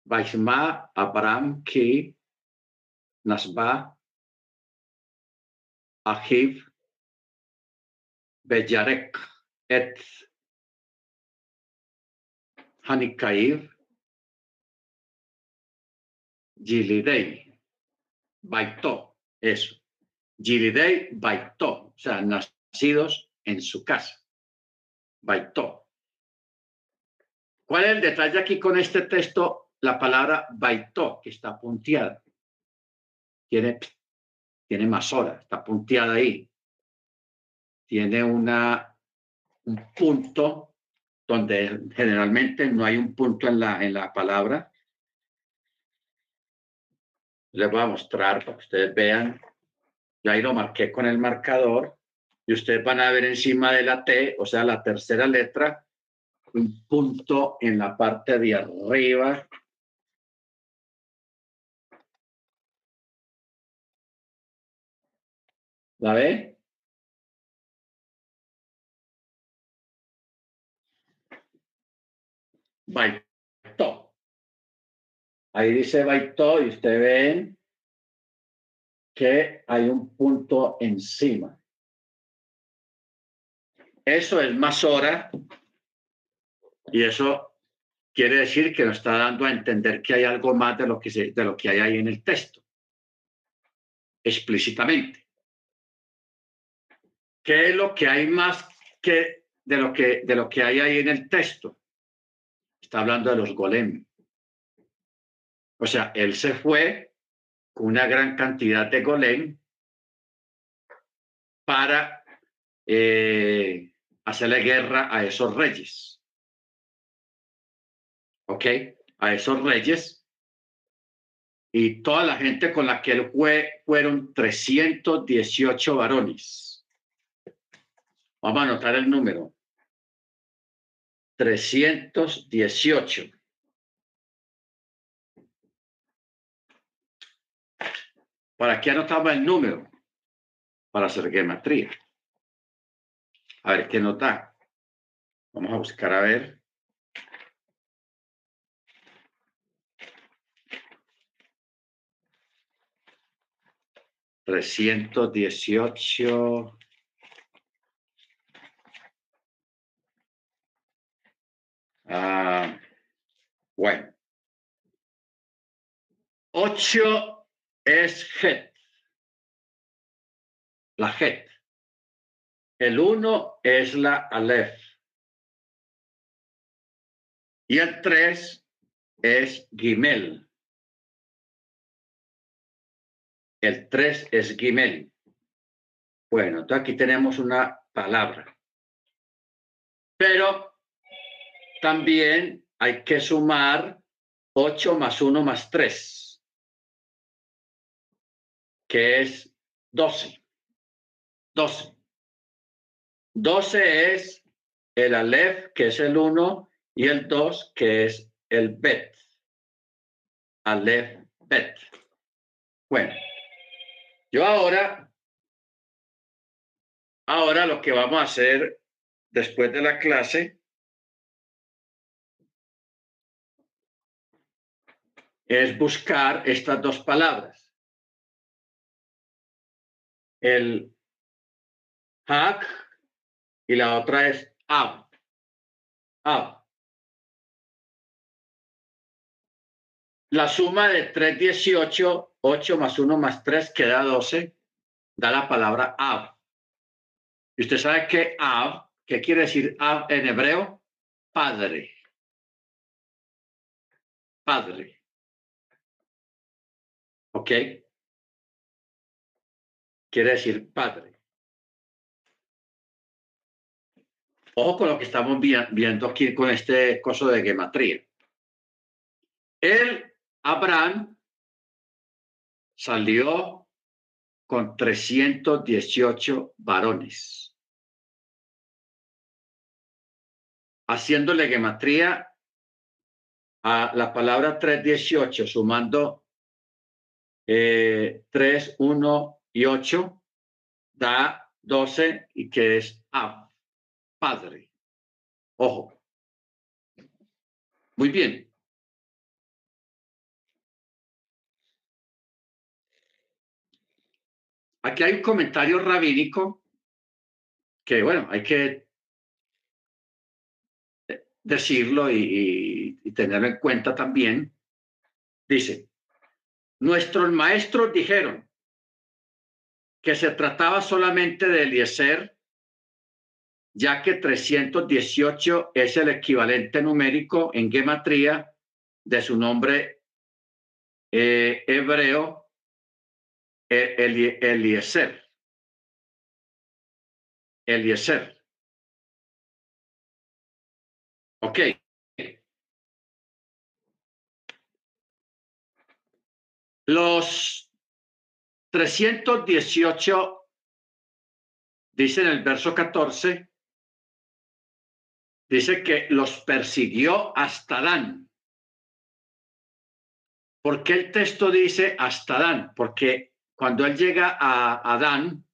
[SPEAKER 1] Vaishma Abraham ki Nasba Ahiv Beyarek et Hanikair Gilidei Baito, eso. Gilidei Baito, o sea, nacidos en su casa. Baito. ¿Cuál es el detalle aquí con este texto? La palabra baito, que está punteada. Tiene, tiene más horas, está punteada ahí. Tiene una, un punto donde generalmente no hay un punto en la, en la palabra. Les voy a mostrar para que ustedes vean. Yo ahí lo marqué con el marcador y ustedes van a ver encima de la T, o sea, la tercera letra, un punto en la parte de arriba. ¿La ve? Baito. Ahí dice Baito y usted ven que hay un punto encima. Eso es más hora y eso quiere decir que nos está dando a entender que hay algo más de lo que, de lo que hay ahí en el texto, explícitamente. ¿Qué es lo que hay más que de lo que, de lo que hay ahí en el texto? Está hablando de los golem. O sea, él se fue con una gran cantidad de golem para eh, hacerle guerra a esos reyes. ¿ok? A esos reyes. Y toda la gente con la que él fue fueron 318 varones. Vamos a anotar el número. 318. ¿Para qué anotaba el número? Para hacer geometría. A ver qué nota. Vamos a buscar a ver. 318. Ah, bueno. 8 es Het. La Het. El 1 es la Aleph. Y el 3 es Gimel. El 3 es Gimel. Bueno, entonces aquí tenemos una palabra. Pero también hay que sumar 8 más 1 más 3, que es 12. 12. 12 es el Aleph, que es el 1, y el 2, que es el Bet. Aleph, Bet. Bueno, yo ahora, ahora lo que vamos a hacer después de la clase es buscar estas dos palabras. El hack y la otra es ab. Ab. La suma de 3, 18, 8 más 1 más 3 queda 12, da la palabra ab. Y usted sabe que ab, ¿qué quiere decir ab en hebreo? Padre. Padre. ¿Ok? Quiere decir padre. Ojo con lo que estamos viendo aquí con este coso de gematría. El Abraham salió con 318 varones. Haciéndole gematría a la palabra 318, sumando eh, 3, 1 y 8, da 12 y que es Ab, Padre. Ojo. Muy bien. Aquí hay un comentario rabínico que, bueno, hay que decirlo y, tenerlo en cuenta también. Dice, nuestros maestros dijeron que se trataba solamente de Eliezer, ya que 318 es el equivalente numérico en gematría de su nombre eh, hebreo Eliezer. Eliezer. Ok. Los 318, dice en el verso 14, dice que los persiguió hasta Dan. ¿Por qué el texto dice hasta Dan? Porque cuando él llega a Adán,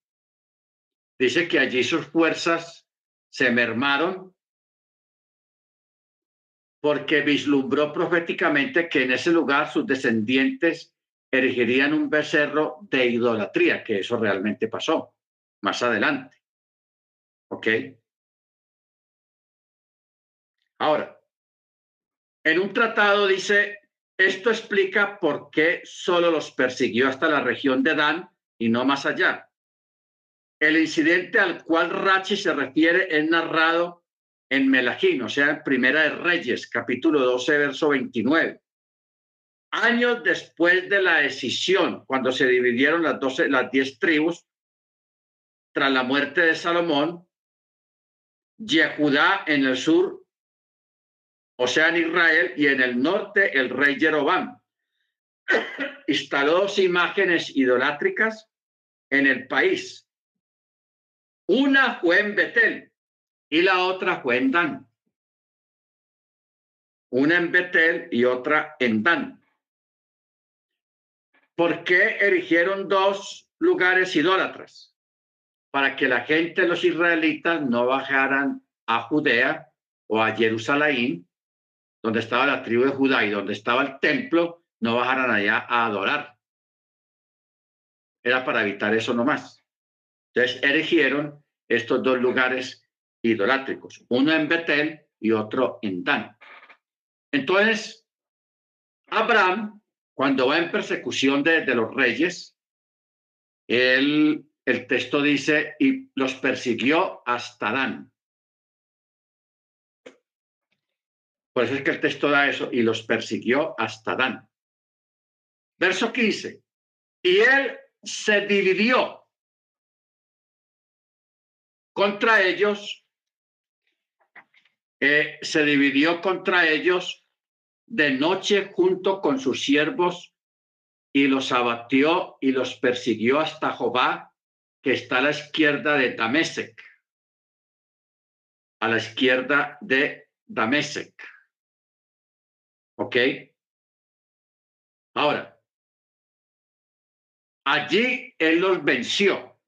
[SPEAKER 1] dice que allí sus fuerzas se mermaron porque vislumbró proféticamente que en ese lugar sus descendientes erigirían un becerro de idolatría, que eso realmente pasó más adelante. ¿Ok? Ahora, en un tratado dice esto explica por qué solo los persiguió hasta la región de Dan y no más allá. El incidente al cual Rachi se refiere es narrado en Melahín, o sea, en Primera de Reyes, capítulo 12, verso 29. Años después de la decisión, cuando se dividieron las, 12, las 10 tribus, tras la muerte de Salomón, Yehudá en el sur o sea, en Israel, y en el norte el rey Jeroboam instaló dos imágenes idolátricas en el país. Una fue en Betel y la otra fue en Dan. Una en Betel y otra en Dan. ¿Por qué erigieron dos lugares idólatras? Para que la gente, los israelitas, no bajaran a Judea o a Jerusalén donde estaba la tribu de Judá y donde estaba el templo, no bajaran allá a adorar. era para evitar eso nomás. Entonces erigieron estos dos lugares idolátricos, uno en Betel y otro en Dan. Entonces, Abraham, cuando va en persecución de, los reyes, el texto dice, y los persiguió hasta Dan. Por eso es que el texto da eso, y los persiguió hasta Dan. Verso 15. Y él se dividió contra ellos, eh, se dividió contra ellos de noche junto con sus siervos y los abatió y los persiguió hasta Jobá, que está a la izquierda de Damesec, a la izquierda de Damesec. ¿Ok? Ahora, allí él los venció.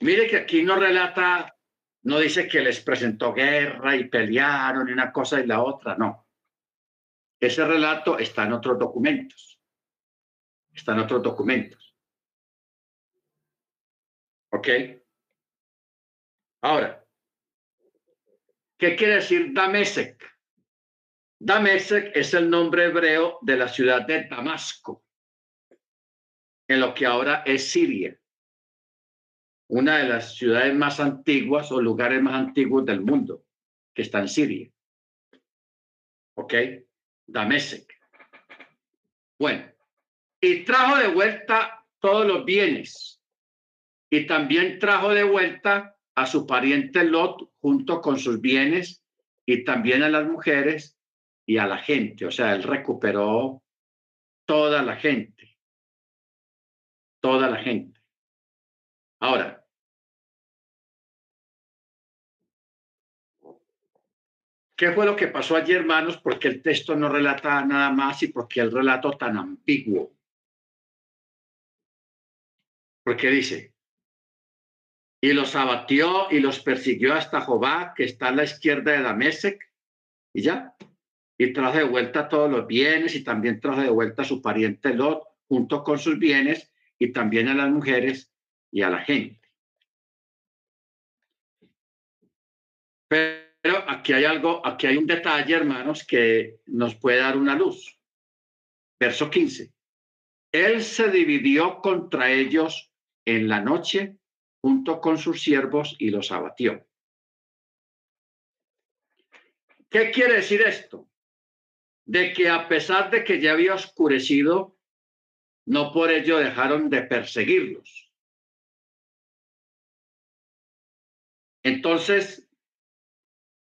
[SPEAKER 1] Mire que aquí no relata, no dice que les presentó guerra y pelearon y una cosa y la otra, no. Ese relato está en otros documentos. Está en otros documentos. ¿Ok? Ahora, ¿qué quiere decir Damesek? Damesek es el nombre hebreo de la ciudad de Damasco, en lo que ahora es Siria, una de las ciudades más antiguas o lugares más antiguos del mundo, que está en Siria. ¿Ok? Damesek. Bueno, y trajo de vuelta todos los bienes y también trajo de vuelta a su pariente Lot junto con sus bienes y también a las mujeres y a la gente. O sea, él recuperó toda la gente. Toda la gente. Ahora, ¿qué fue lo que pasó allí, hermanos? Porque el texto no relata nada más y porque el relato tan ambiguo. Porque dice, y los abatió y los persiguió hasta Jobá, que está a la izquierda de Damesec, y ya y trajo de vuelta todos los bienes y también trajo de vuelta a su pariente Lot junto con sus bienes y también a las mujeres y a la gente. Pero aquí hay algo, aquí hay un detalle, hermanos, que nos puede dar una luz. Verso 15. Él se dividió contra ellos en la noche junto con sus siervos y los abatió. ¿Qué quiere decir esto? de que a pesar de que ya había oscurecido, no por ello dejaron de perseguirlos. Entonces,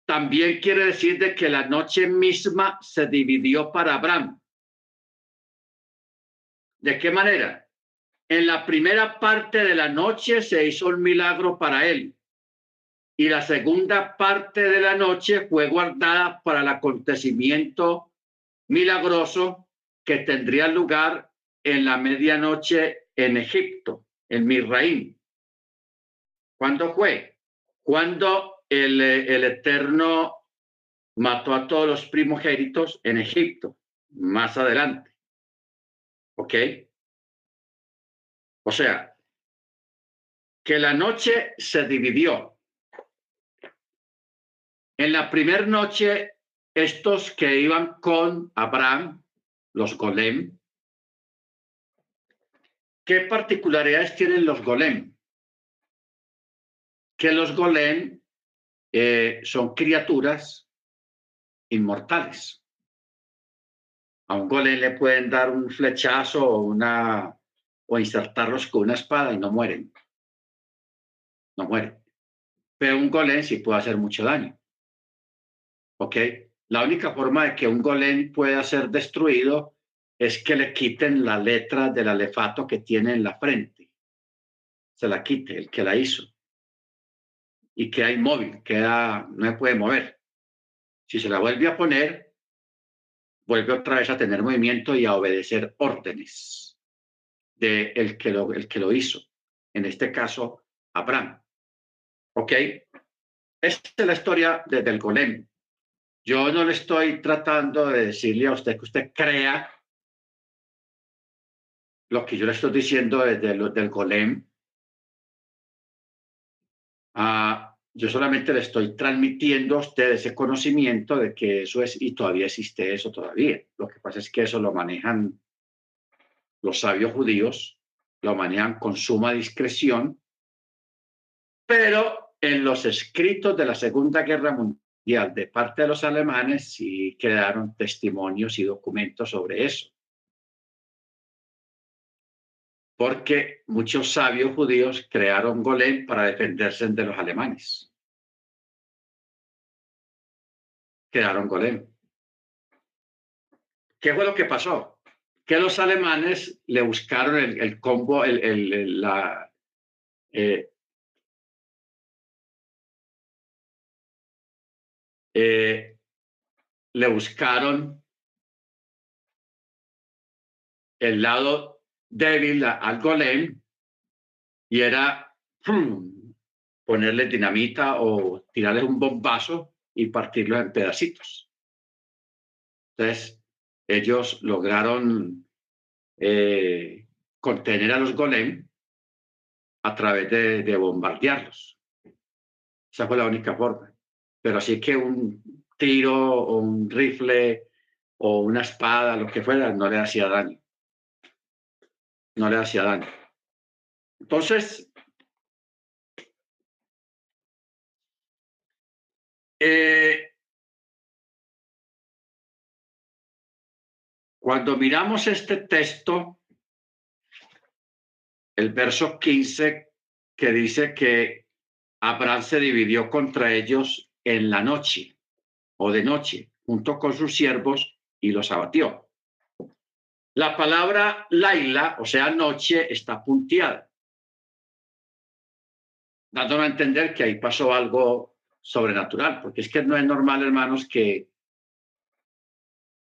[SPEAKER 1] también quiere decir de que la noche misma se dividió para Abraham. ¿De qué manera? En la primera parte de la noche se hizo un milagro para él y la segunda parte de la noche fue guardada para el acontecimiento milagroso que tendría lugar en la medianoche en Egipto, en Misraín. ¿Cuándo fue? Cuando el, el Eterno mató a todos los primogénitos en Egipto, más adelante. ¿Ok? O sea, que la noche se dividió. En la primera noche estos que iban con Abraham, los golem, ¿qué particularidades tienen los golem? Que los golem eh, son criaturas inmortales. A un golem le pueden dar un flechazo o, una, o insertarlos con una espada y no mueren. No mueren. Pero un golem sí puede hacer mucho daño. ¿Ok? La única forma de que un golem pueda ser destruido es que le quiten la letra del alefato que tiene en la frente. Se la quite, el que la hizo. Y queda inmóvil, queda, no se puede mover. Si se la vuelve a poner, vuelve otra vez a tener movimiento y a obedecer órdenes de el que lo, el que lo hizo. En este caso, Abraham. ¿Ok? Esta es la historia del golem. Yo no le estoy tratando de decirle a usted que usted crea lo que yo le estoy diciendo desde lo, del golem, ah, yo solamente le estoy transmitiendo a usted ese conocimiento de que eso es, y todavía existe eso todavía. Lo que pasa es que eso lo manejan los sabios judíos, lo manejan con suma discreción, pero en los escritos de la Segunda Guerra Mundial de parte de los alemanes sí quedaron testimonios y documentos sobre eso. porque muchos sabios judíos crearon golem para defenderse de los alemanes. Crearon golem. ¿Qué fue lo que pasó? Que los alemanes le buscaron el, combo, el, la, eh, eh, le buscaron el lado débil al golem y era ponerle dinamita o tirarle un bombazo y partirlo en pedacitos. Entonces, ellos lograron eh, contener a los golem a través de, de bombardearlos. Esa fue la única forma. Pero así que un tiro o un rifle o una espada, lo que fuera, no le hacía daño no le hacía daño. Entonces, eh, cuando miramos este texto, el verso 15 que dice que Abraham se dividió contra ellos en la noche o de noche, junto con sus siervos, y los abatió. La palabra Laila, o sea, noche, está punteada, dándonos a entender que ahí pasó algo sobrenatural, porque es que no es normal, hermanos, que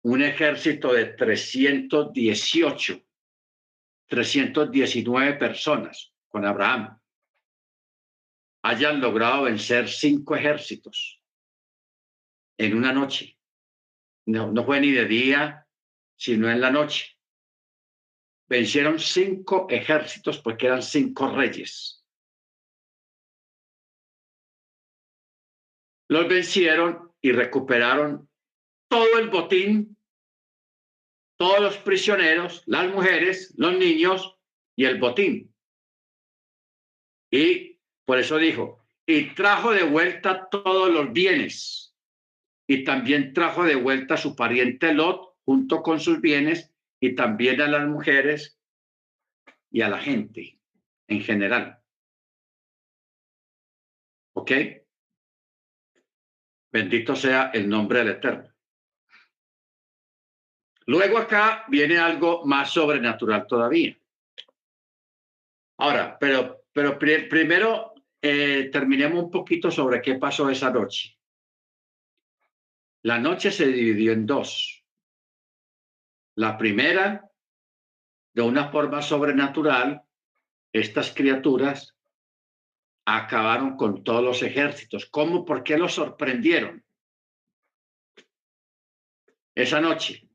[SPEAKER 1] un ejército de 318, 319 personas con Abraham hayan logrado vencer cinco ejércitos en una noche. No, no fue ni de día sino en la noche. Vencieron cinco ejércitos porque eran cinco reyes. Los vencieron y recuperaron todo el botín, todos los prisioneros, las mujeres, los niños y el botín. Y por eso dijo, y trajo de vuelta todos los bienes. Y también trajo de vuelta a su pariente Lot junto con sus bienes y también a las mujeres y a la gente en general. ¿Ok? Bendito sea el nombre del Eterno. Luego acá viene algo más sobrenatural todavía. Ahora, pero, pero primero eh, terminemos un poquito sobre qué pasó esa noche. La noche se dividió en dos. La primera, de una forma sobrenatural, estas criaturas acabaron con todos los ejércitos. ¿Cómo? ¿Por qué los sorprendieron? Esa noche.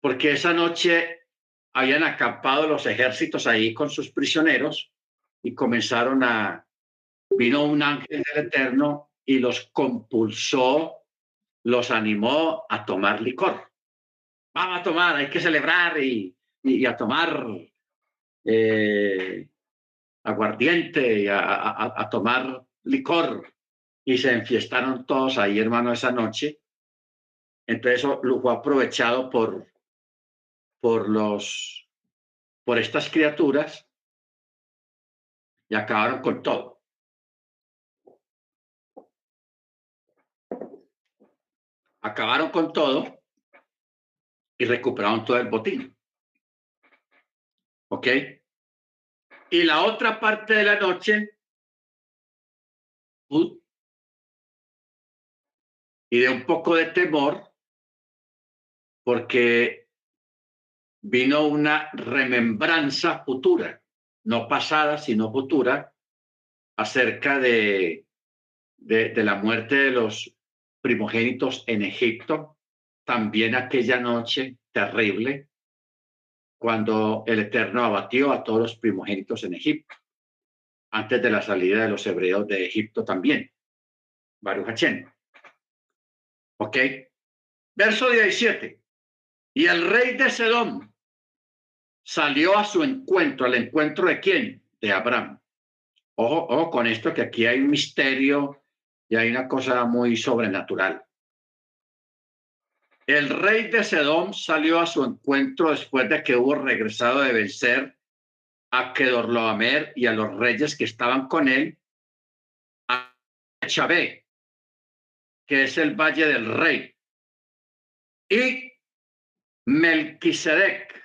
[SPEAKER 1] Porque esa noche habían acampado los ejércitos ahí con sus prisioneros y comenzaron a... Vino un ángel del Eterno y los compulsó, los animó a tomar licor vamos a tomar, hay que celebrar y, a tomar eh, aguardiente, y a, tomar licor. Y se enfiestaron todos ahí, hermano, esa noche. Entonces eso lo fue aprovechado por, por, los, por estas criaturas y acabaron con todo. Acabaron con todo y recuperaron todo el botín. ¿Ok? Y la otra parte de la noche, y de un poco de temor, porque vino una remembranza futura, no pasada, sino futura, acerca de, de, la muerte de los primogénitos en Egipto también aquella noche terrible, cuando el Eterno abatió a todos los primogénitos en Egipto, antes de la salida de los hebreos de Egipto también. Baruch Hachem. ¿Ok? Verso 17. Y el rey de Sedón salió a su encuentro, al encuentro de quién? De Abraham. Ojo, ojo con esto, que aquí hay un misterio y hay una cosa muy sobrenatural. El rey de Sedón salió a su encuentro después de que hubo regresado de vencer a Kedorloamer y a los reyes que estaban con él a Chabé, que es el Valle del Rey, y Melquisedec.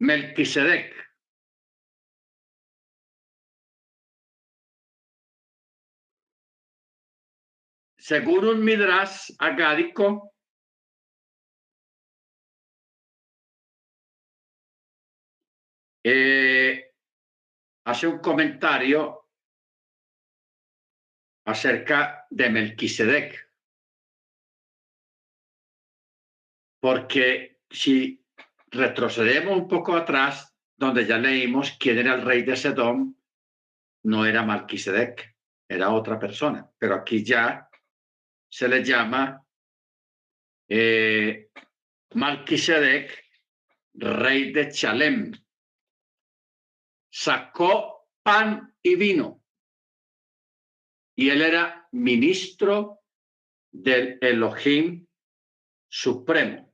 [SPEAKER 1] Melquisedec. Según un Midrash agádico, eh, hace un comentario acerca de Melquisedec. Porque si retrocedemos un poco atrás, donde ya leímos quién era el rey de Sedón, no era Melquisedec, era otra persona. Pero aquí ya se le llama eh, Melquisedec, rey de Chalem. Sacó pan y vino. Y él era ministro del Elohim Supremo.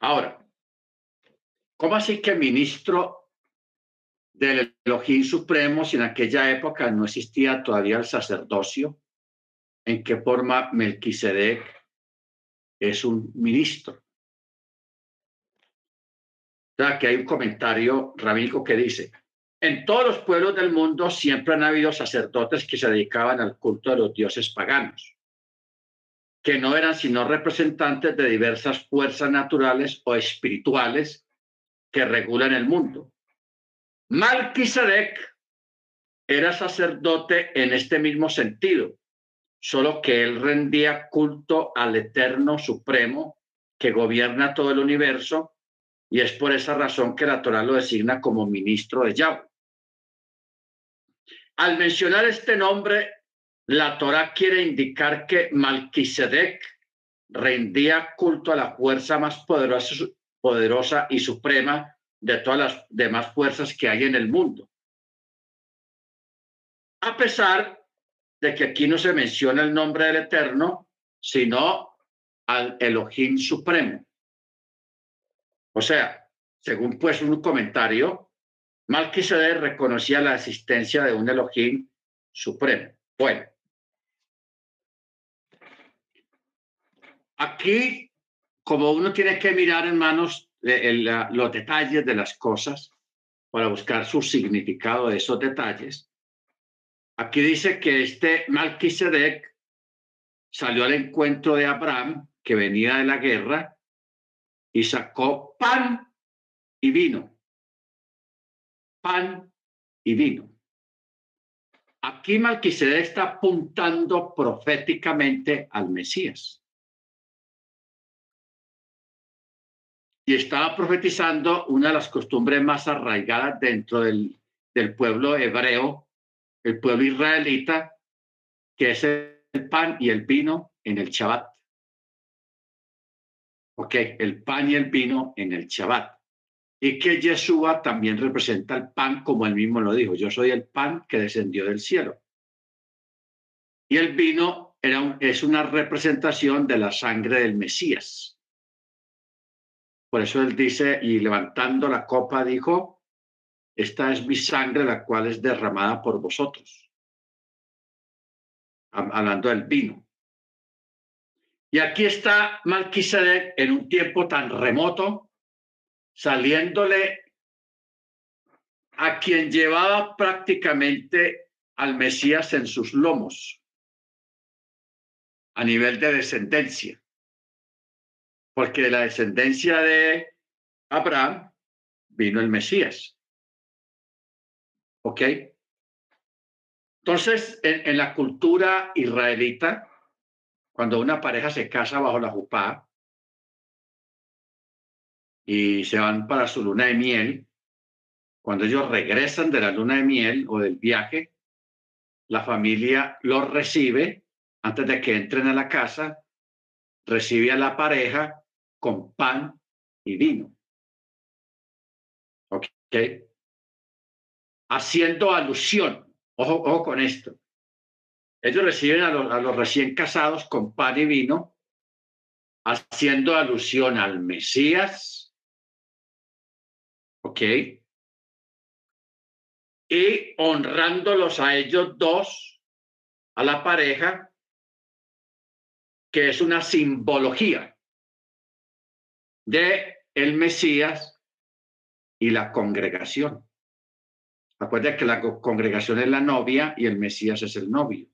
[SPEAKER 1] Ahora, ¿cómo así que ministro del Elohim Supremo si en aquella época no existía todavía el sacerdocio? ¿En qué forma Melquisedec es un ministro? O sea, que hay un comentario rabínico que dice, en todos los pueblos del mundo siempre han habido sacerdotes que se dedicaban al culto de los dioses paganos que no eran sino representantes de diversas fuerzas naturales o espirituales que regulan el mundo. Malquisedec era sacerdote en este mismo sentido, solo que él rendía culto al Eterno Supremo que gobierna todo el universo y es por esa razón que la Torah lo designa como ministro de Yahweh. Al mencionar este nombre, la Torah quiere indicar que Malquisedec rendía culto a la fuerza más poderosa, poderosa y suprema de todas las demás fuerzas que hay en el mundo. A pesar de que aquí no se menciona el nombre del Eterno, sino al Elohim Supremo. O sea, según pues un comentario, Malquisedec reconocía la existencia de un Elohim Supremo. Bueno, Aquí, como uno tiene que mirar, hermanos, los detalles de las cosas para buscar su significado de esos detalles, aquí dice que este Malquisedec salió al encuentro de Abraham, que venía de la guerra, y sacó pan y vino. Pan y vino. Aquí Malquisedec está apuntando proféticamente al Mesías. Y estaba profetizando una de las costumbres más arraigadas dentro del, pueblo hebreo, el pueblo israelita, que es el pan y el vino en el Shabbat. Ok, el pan y el vino en el Shabbat. Y que Yeshua también representa el pan, como él mismo lo dijo. Yo soy el pan que descendió del cielo. Y el vino era es una representación de la sangre del Mesías. Por eso él dice, y levantando la copa dijo, esta es mi sangre la cual es derramada por vosotros. Hablando del vino. Y aquí está Malquisedec en un tiempo tan remoto, saliéndole a quien llevaba prácticamente al Mesías en sus lomos, a nivel de descendencia porque de la descendencia de Abraham vino el Mesías. ¿Ok? Entonces, en, la cultura israelita, cuando una pareja se casa bajo la jupá y se van para su luna de miel, cuando ellos regresan de la luna de miel o del viaje, la familia los recibe antes de que entren a la casa, recibe a la pareja con pan y vino. ¿Ok? Haciendo alusión, ojo, ojo con esto. Ellos reciben a los, a los recién casados con pan y vino, haciendo alusión al Mesías. ¿Ok? y honrándolos a ellos dos, a la pareja, que es una simbología de el Mesías y la congregación. Acuérdense que la congregación es la novia y el Mesías es el novio.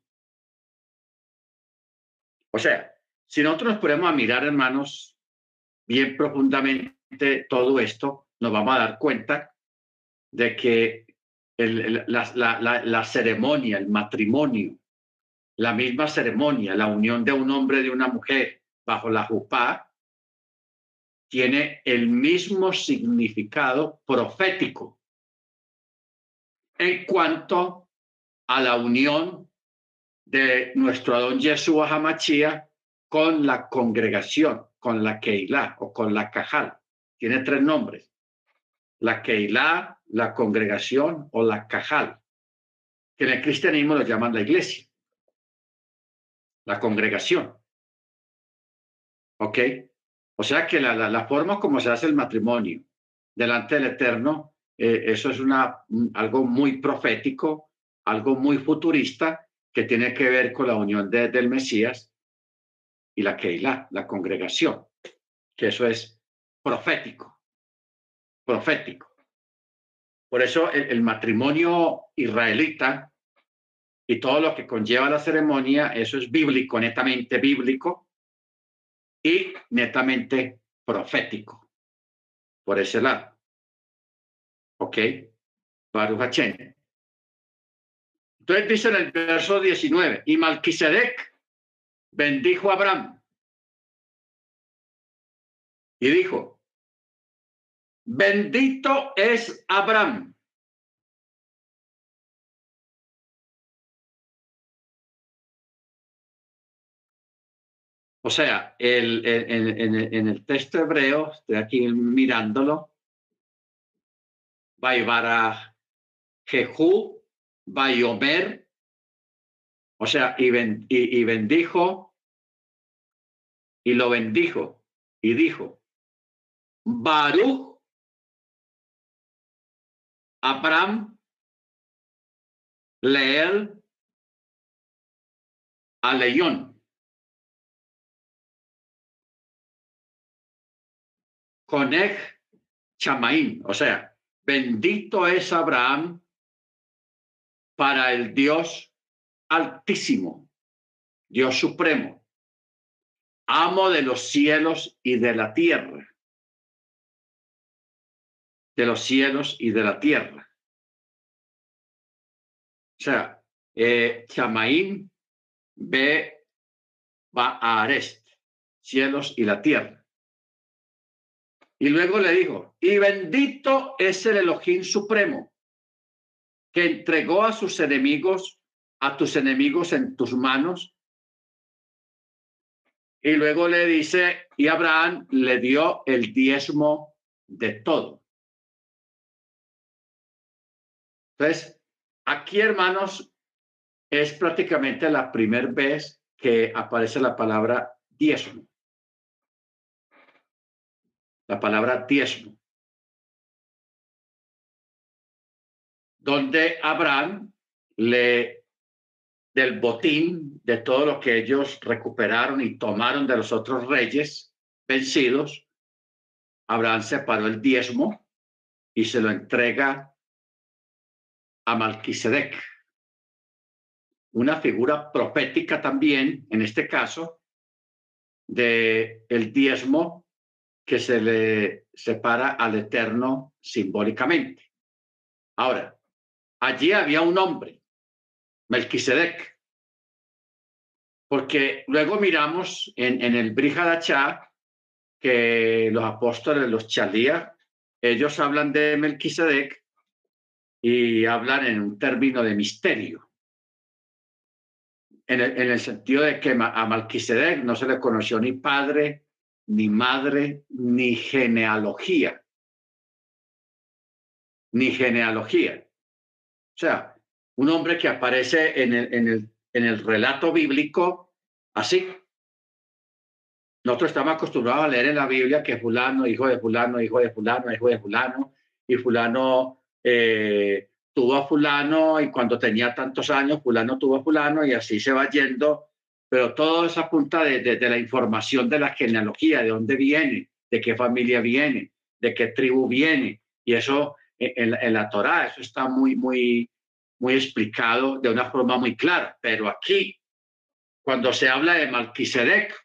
[SPEAKER 1] O sea, si nosotros nos ponemos a mirar, hermanos, bien profundamente todo esto, nos vamos a dar cuenta de que la, ceremonia, el matrimonio, la misma ceremonia, la unión de un hombre y de una mujer bajo la jupá, tiene el mismo significado profético en cuanto a la unión de nuestro Adón Yeshua Hamachía con la congregación, con la Keilah o con la Cajal. Tiene tres nombres. La Keilah, la congregación o la cajal, que en el cristianismo lo llaman la iglesia, la congregación. ¿Ok? O sea que la, la, forma como se hace el matrimonio delante del Eterno, eh, eso es algo muy profético, algo muy futurista que tiene que ver con la unión del Mesías y la Keilah, la congregación, que eso es profético, profético. Por eso el, matrimonio israelita y todo lo que conlleva la ceremonia, eso es bíblico, netamente bíblico y netamente profético. Por ese lado. ¿Ok? Baruch Entonces dice en el verso 19, y Malquisedec bendijo a Abraham y dijo, Bendito es Abraham. O sea, el, en, el texto hebreo, estoy aquí mirándolo, a Jehu, Bayomer, o sea, y, y bendijo, y lo bendijo, y dijo, Baruch Abraham, Leel, Aleión. Conej Chamaín, o sea, bendito es Abraham para el Dios altísimo, Dios supremo, amo de los cielos y de la tierra de los cielos y de la tierra. O sea, eh, Chamaín ve va a Arest, cielos y la tierra. Y luego le dijo, y bendito es el Elohim supremo, que entregó a sus enemigos, a tus enemigos en tus manos. Y luego le dice, y Abraham le dio el diezmo de todo. Entonces, aquí, hermanos, es prácticamente la primera vez que aparece la palabra diezmo. La palabra diezmo. Donde Abraham le del botín de todo lo que ellos recuperaron y tomaron de los otros reyes vencidos, Abraham separó el diezmo y se lo entrega a Malquisedec, una figura profética también, en este caso, de el diezmo que se le separa al Eterno simbólicamente. Ahora, allí había un hombre, Melquisedec. Porque luego miramos en, en el Brihadachá que los apóstoles, los Chalía, ellos hablan de Melquisedec y hablan en un término de misterio. En el, en el sentido de que a Melquisedec no se le conoció ni padre, ni madre, ni genealogía. Ni genealogía. O sea, un hombre que aparece en el, en el, en el relato bíblico así. Nosotros estamos acostumbrados a leer en la Biblia que fulano, hijo de fulano, hijo de fulano, hijo de fulano, y fulano eh, tuvo a fulano y cuando tenía tantos años, fulano tuvo a fulano y así se va yendo, pero todo es a punta de, de, la información de la genealogía, de dónde viene, de qué familia viene, de qué tribu viene, y eso en, en la Torá, eso está muy, muy, muy explicado de una forma muy clara, pero aquí, cuando se habla de Malquisedec,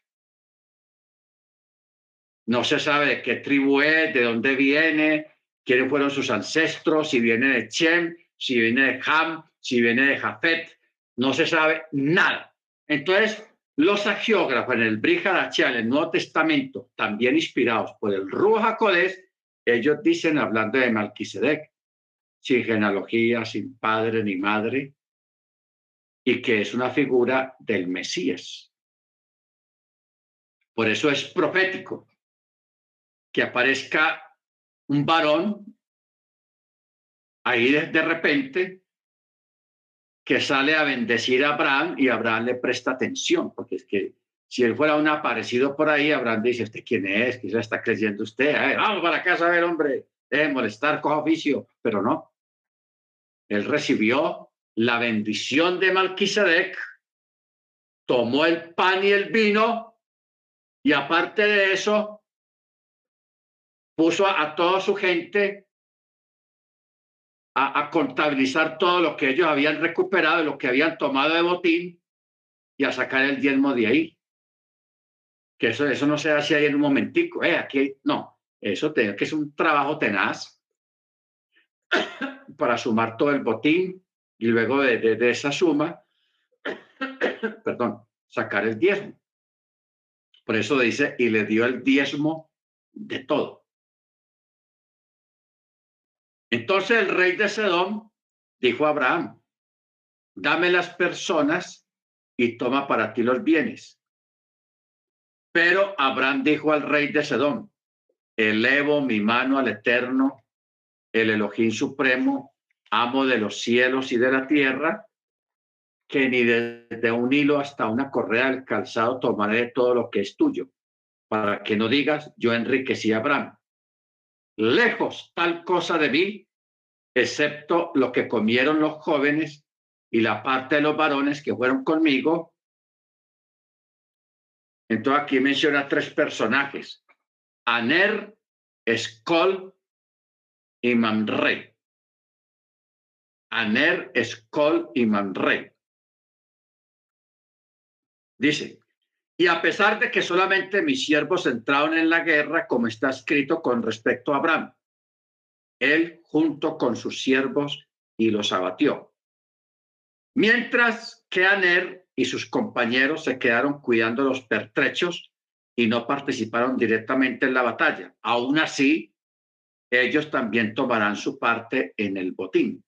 [SPEAKER 1] no se sabe de qué tribu es, de dónde viene, quiénes fueron sus ancestros, si viene de Chem, si viene de Ham, si viene de Jafet, no se sabe nada. Entonces, los agiógrafos en el Brihadachá, en el Nuevo Testamento, también inspirados por el Ruach ellos dicen, hablando de Malquisedec, sin genealogía, sin padre ni madre, y que es una figura del Mesías. Por eso es profético que aparezca un varón ahí de, repente que sale a bendecir a Abraham y Abraham le presta atención, porque es que si él fuera un aparecido por ahí, Abraham dice, ¿usted quién es? ¿Qué se está creyendo usted? vamos para casa a ver, hombre, de molestar, con oficio, pero no. Él recibió la bendición de Malquisedec, tomó el pan y el vino, y aparte de eso, puso a, toda su gente a, contabilizar todo lo que ellos habían recuperado, lo que habían tomado de botín y a sacar el diezmo de ahí. Que eso, eso no se hace ahí en un momentico. Eh, aquí no, eso que es un trabajo tenaz para sumar todo el botín y luego de, de esa suma, perdón, sacar el diezmo. Por eso dice, y le dio el diezmo de todo. Entonces el rey de Sedón dijo a Abraham, dame las personas y toma para ti los bienes. Pero Abraham dijo al rey de Sedón, elevo mi mano al Eterno, el Elohim Supremo, amo de los cielos y de la tierra, que ni desde un hilo hasta una correa del calzado tomaré todo lo que es tuyo, para que no digas, yo enriquecí a Abraham lejos tal cosa de mí, excepto lo que comieron los jóvenes y la parte de los varones que fueron conmigo. Entonces aquí menciona tres personajes, Aner, Escol y Manre. Aner, Escol y Manre. Dice, y a pesar de que solamente mis siervos entraron en la guerra, como está escrito con respecto a Abraham, él junto con sus siervos y los abatió. Mientras que Aner y sus compañeros se quedaron cuidando los pertrechos y no participaron directamente en la batalla. Aún así, ellos también tomarán su parte en el botín.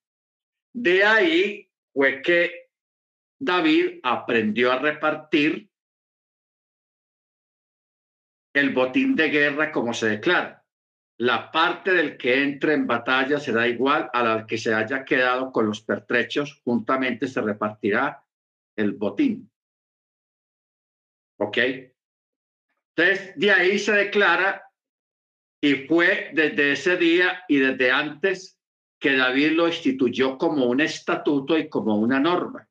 [SPEAKER 1] De ahí fue que David aprendió a repartir el botín de guerra como se declara. La parte del que entre en batalla será igual a la que se haya quedado con los pertrechos, juntamente se repartirá el botín. ¿Ok? Entonces, de ahí se declara y fue desde ese día y desde antes que David lo instituyó como un estatuto y como una norma.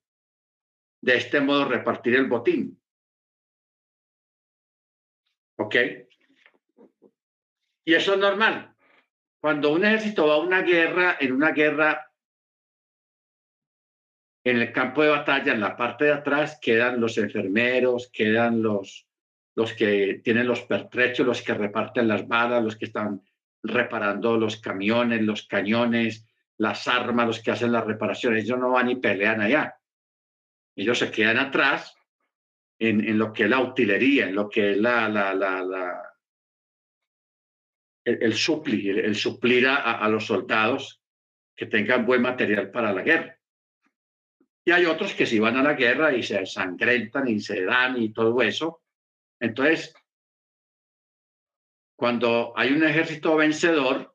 [SPEAKER 1] De este modo repartir el botín. ¿Ok? Y eso es normal. Cuando un ejército va a una guerra, en una guerra, en el campo de batalla, en la parte de atrás, quedan los enfermeros, quedan los, los que tienen los pertrechos, los que reparten las balas, los que están reparando los camiones, los cañones, las armas, los que hacen las reparaciones. Ellos no van y pelean allá. Ellos se quedan atrás en, lo que es la utilería, en lo que es el, el, suplir a, los soldados que tengan buen material para la guerra. Y hay otros que si van a la guerra y se sangrentan y se dan y todo eso. Entonces, cuando hay un ejército vencedor,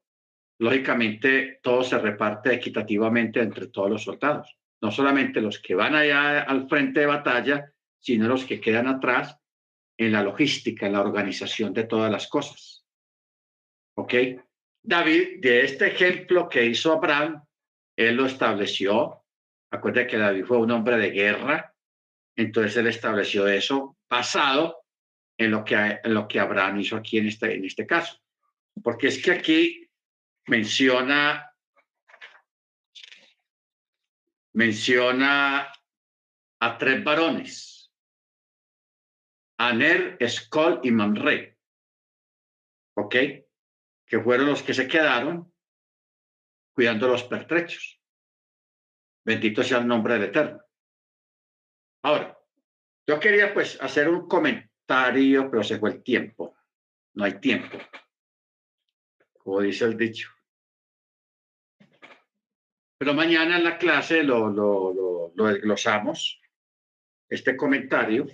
[SPEAKER 1] lógicamente todo se reparte equitativamente entre todos los soldados. No solamente los que van allá al frente de batalla, sino los que quedan atrás en la logística, en la organización de todas las cosas. ¿Ok? David, de este ejemplo que hizo Abraham, él lo estableció. Acuérdate que David fue un hombre de guerra, entonces él estableció eso basado en lo que, en lo que Abraham hizo aquí en este, en este caso. Porque es que aquí menciona, menciona a tres varones, Aner, Escol y Mamre. ¿Ok? Que fueron los que se quedaron cuidando los pertrechos. Bendito sea el nombre del Eterno. Ahora, yo quería pues hacer un comentario, pero se fue el tiempo. No hay tiempo, como dice el dicho. Pero mañana en la clase lo, lo, lo, lo desglosamos, este comentario,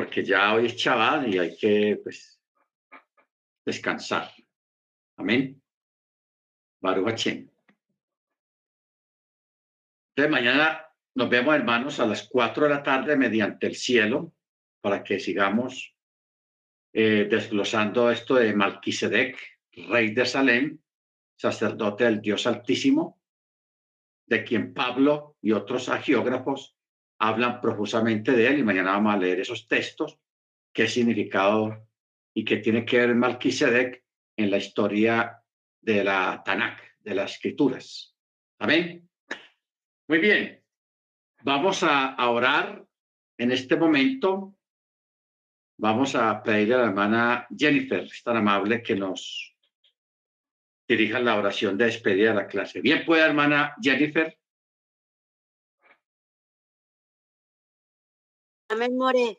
[SPEAKER 1] porque ya hoy es chaval y hay que pues, descansar. Amén. Baruch Entonces, mañana nos vemos, hermanos, a las cuatro de la tarde mediante el cielo para que sigamos eh, desglosando esto de Malquisedec, rey de Salem, sacerdote del Dios Altísimo, de quien Pablo y otros agiógrafos hablan profusamente de él. Y mañana vamos a leer esos textos, qué significado y qué tiene que ver Malquisedec en la historia de la Tanakh, de las escrituras. Amén. Muy bien. Vamos a, orar en este momento. Vamos a pedirle a la hermana Jennifer, es tan amable, que nos dirija la oración de despedida de la clase. Bien, puede, hermana Jennifer.
[SPEAKER 2] Amén, More.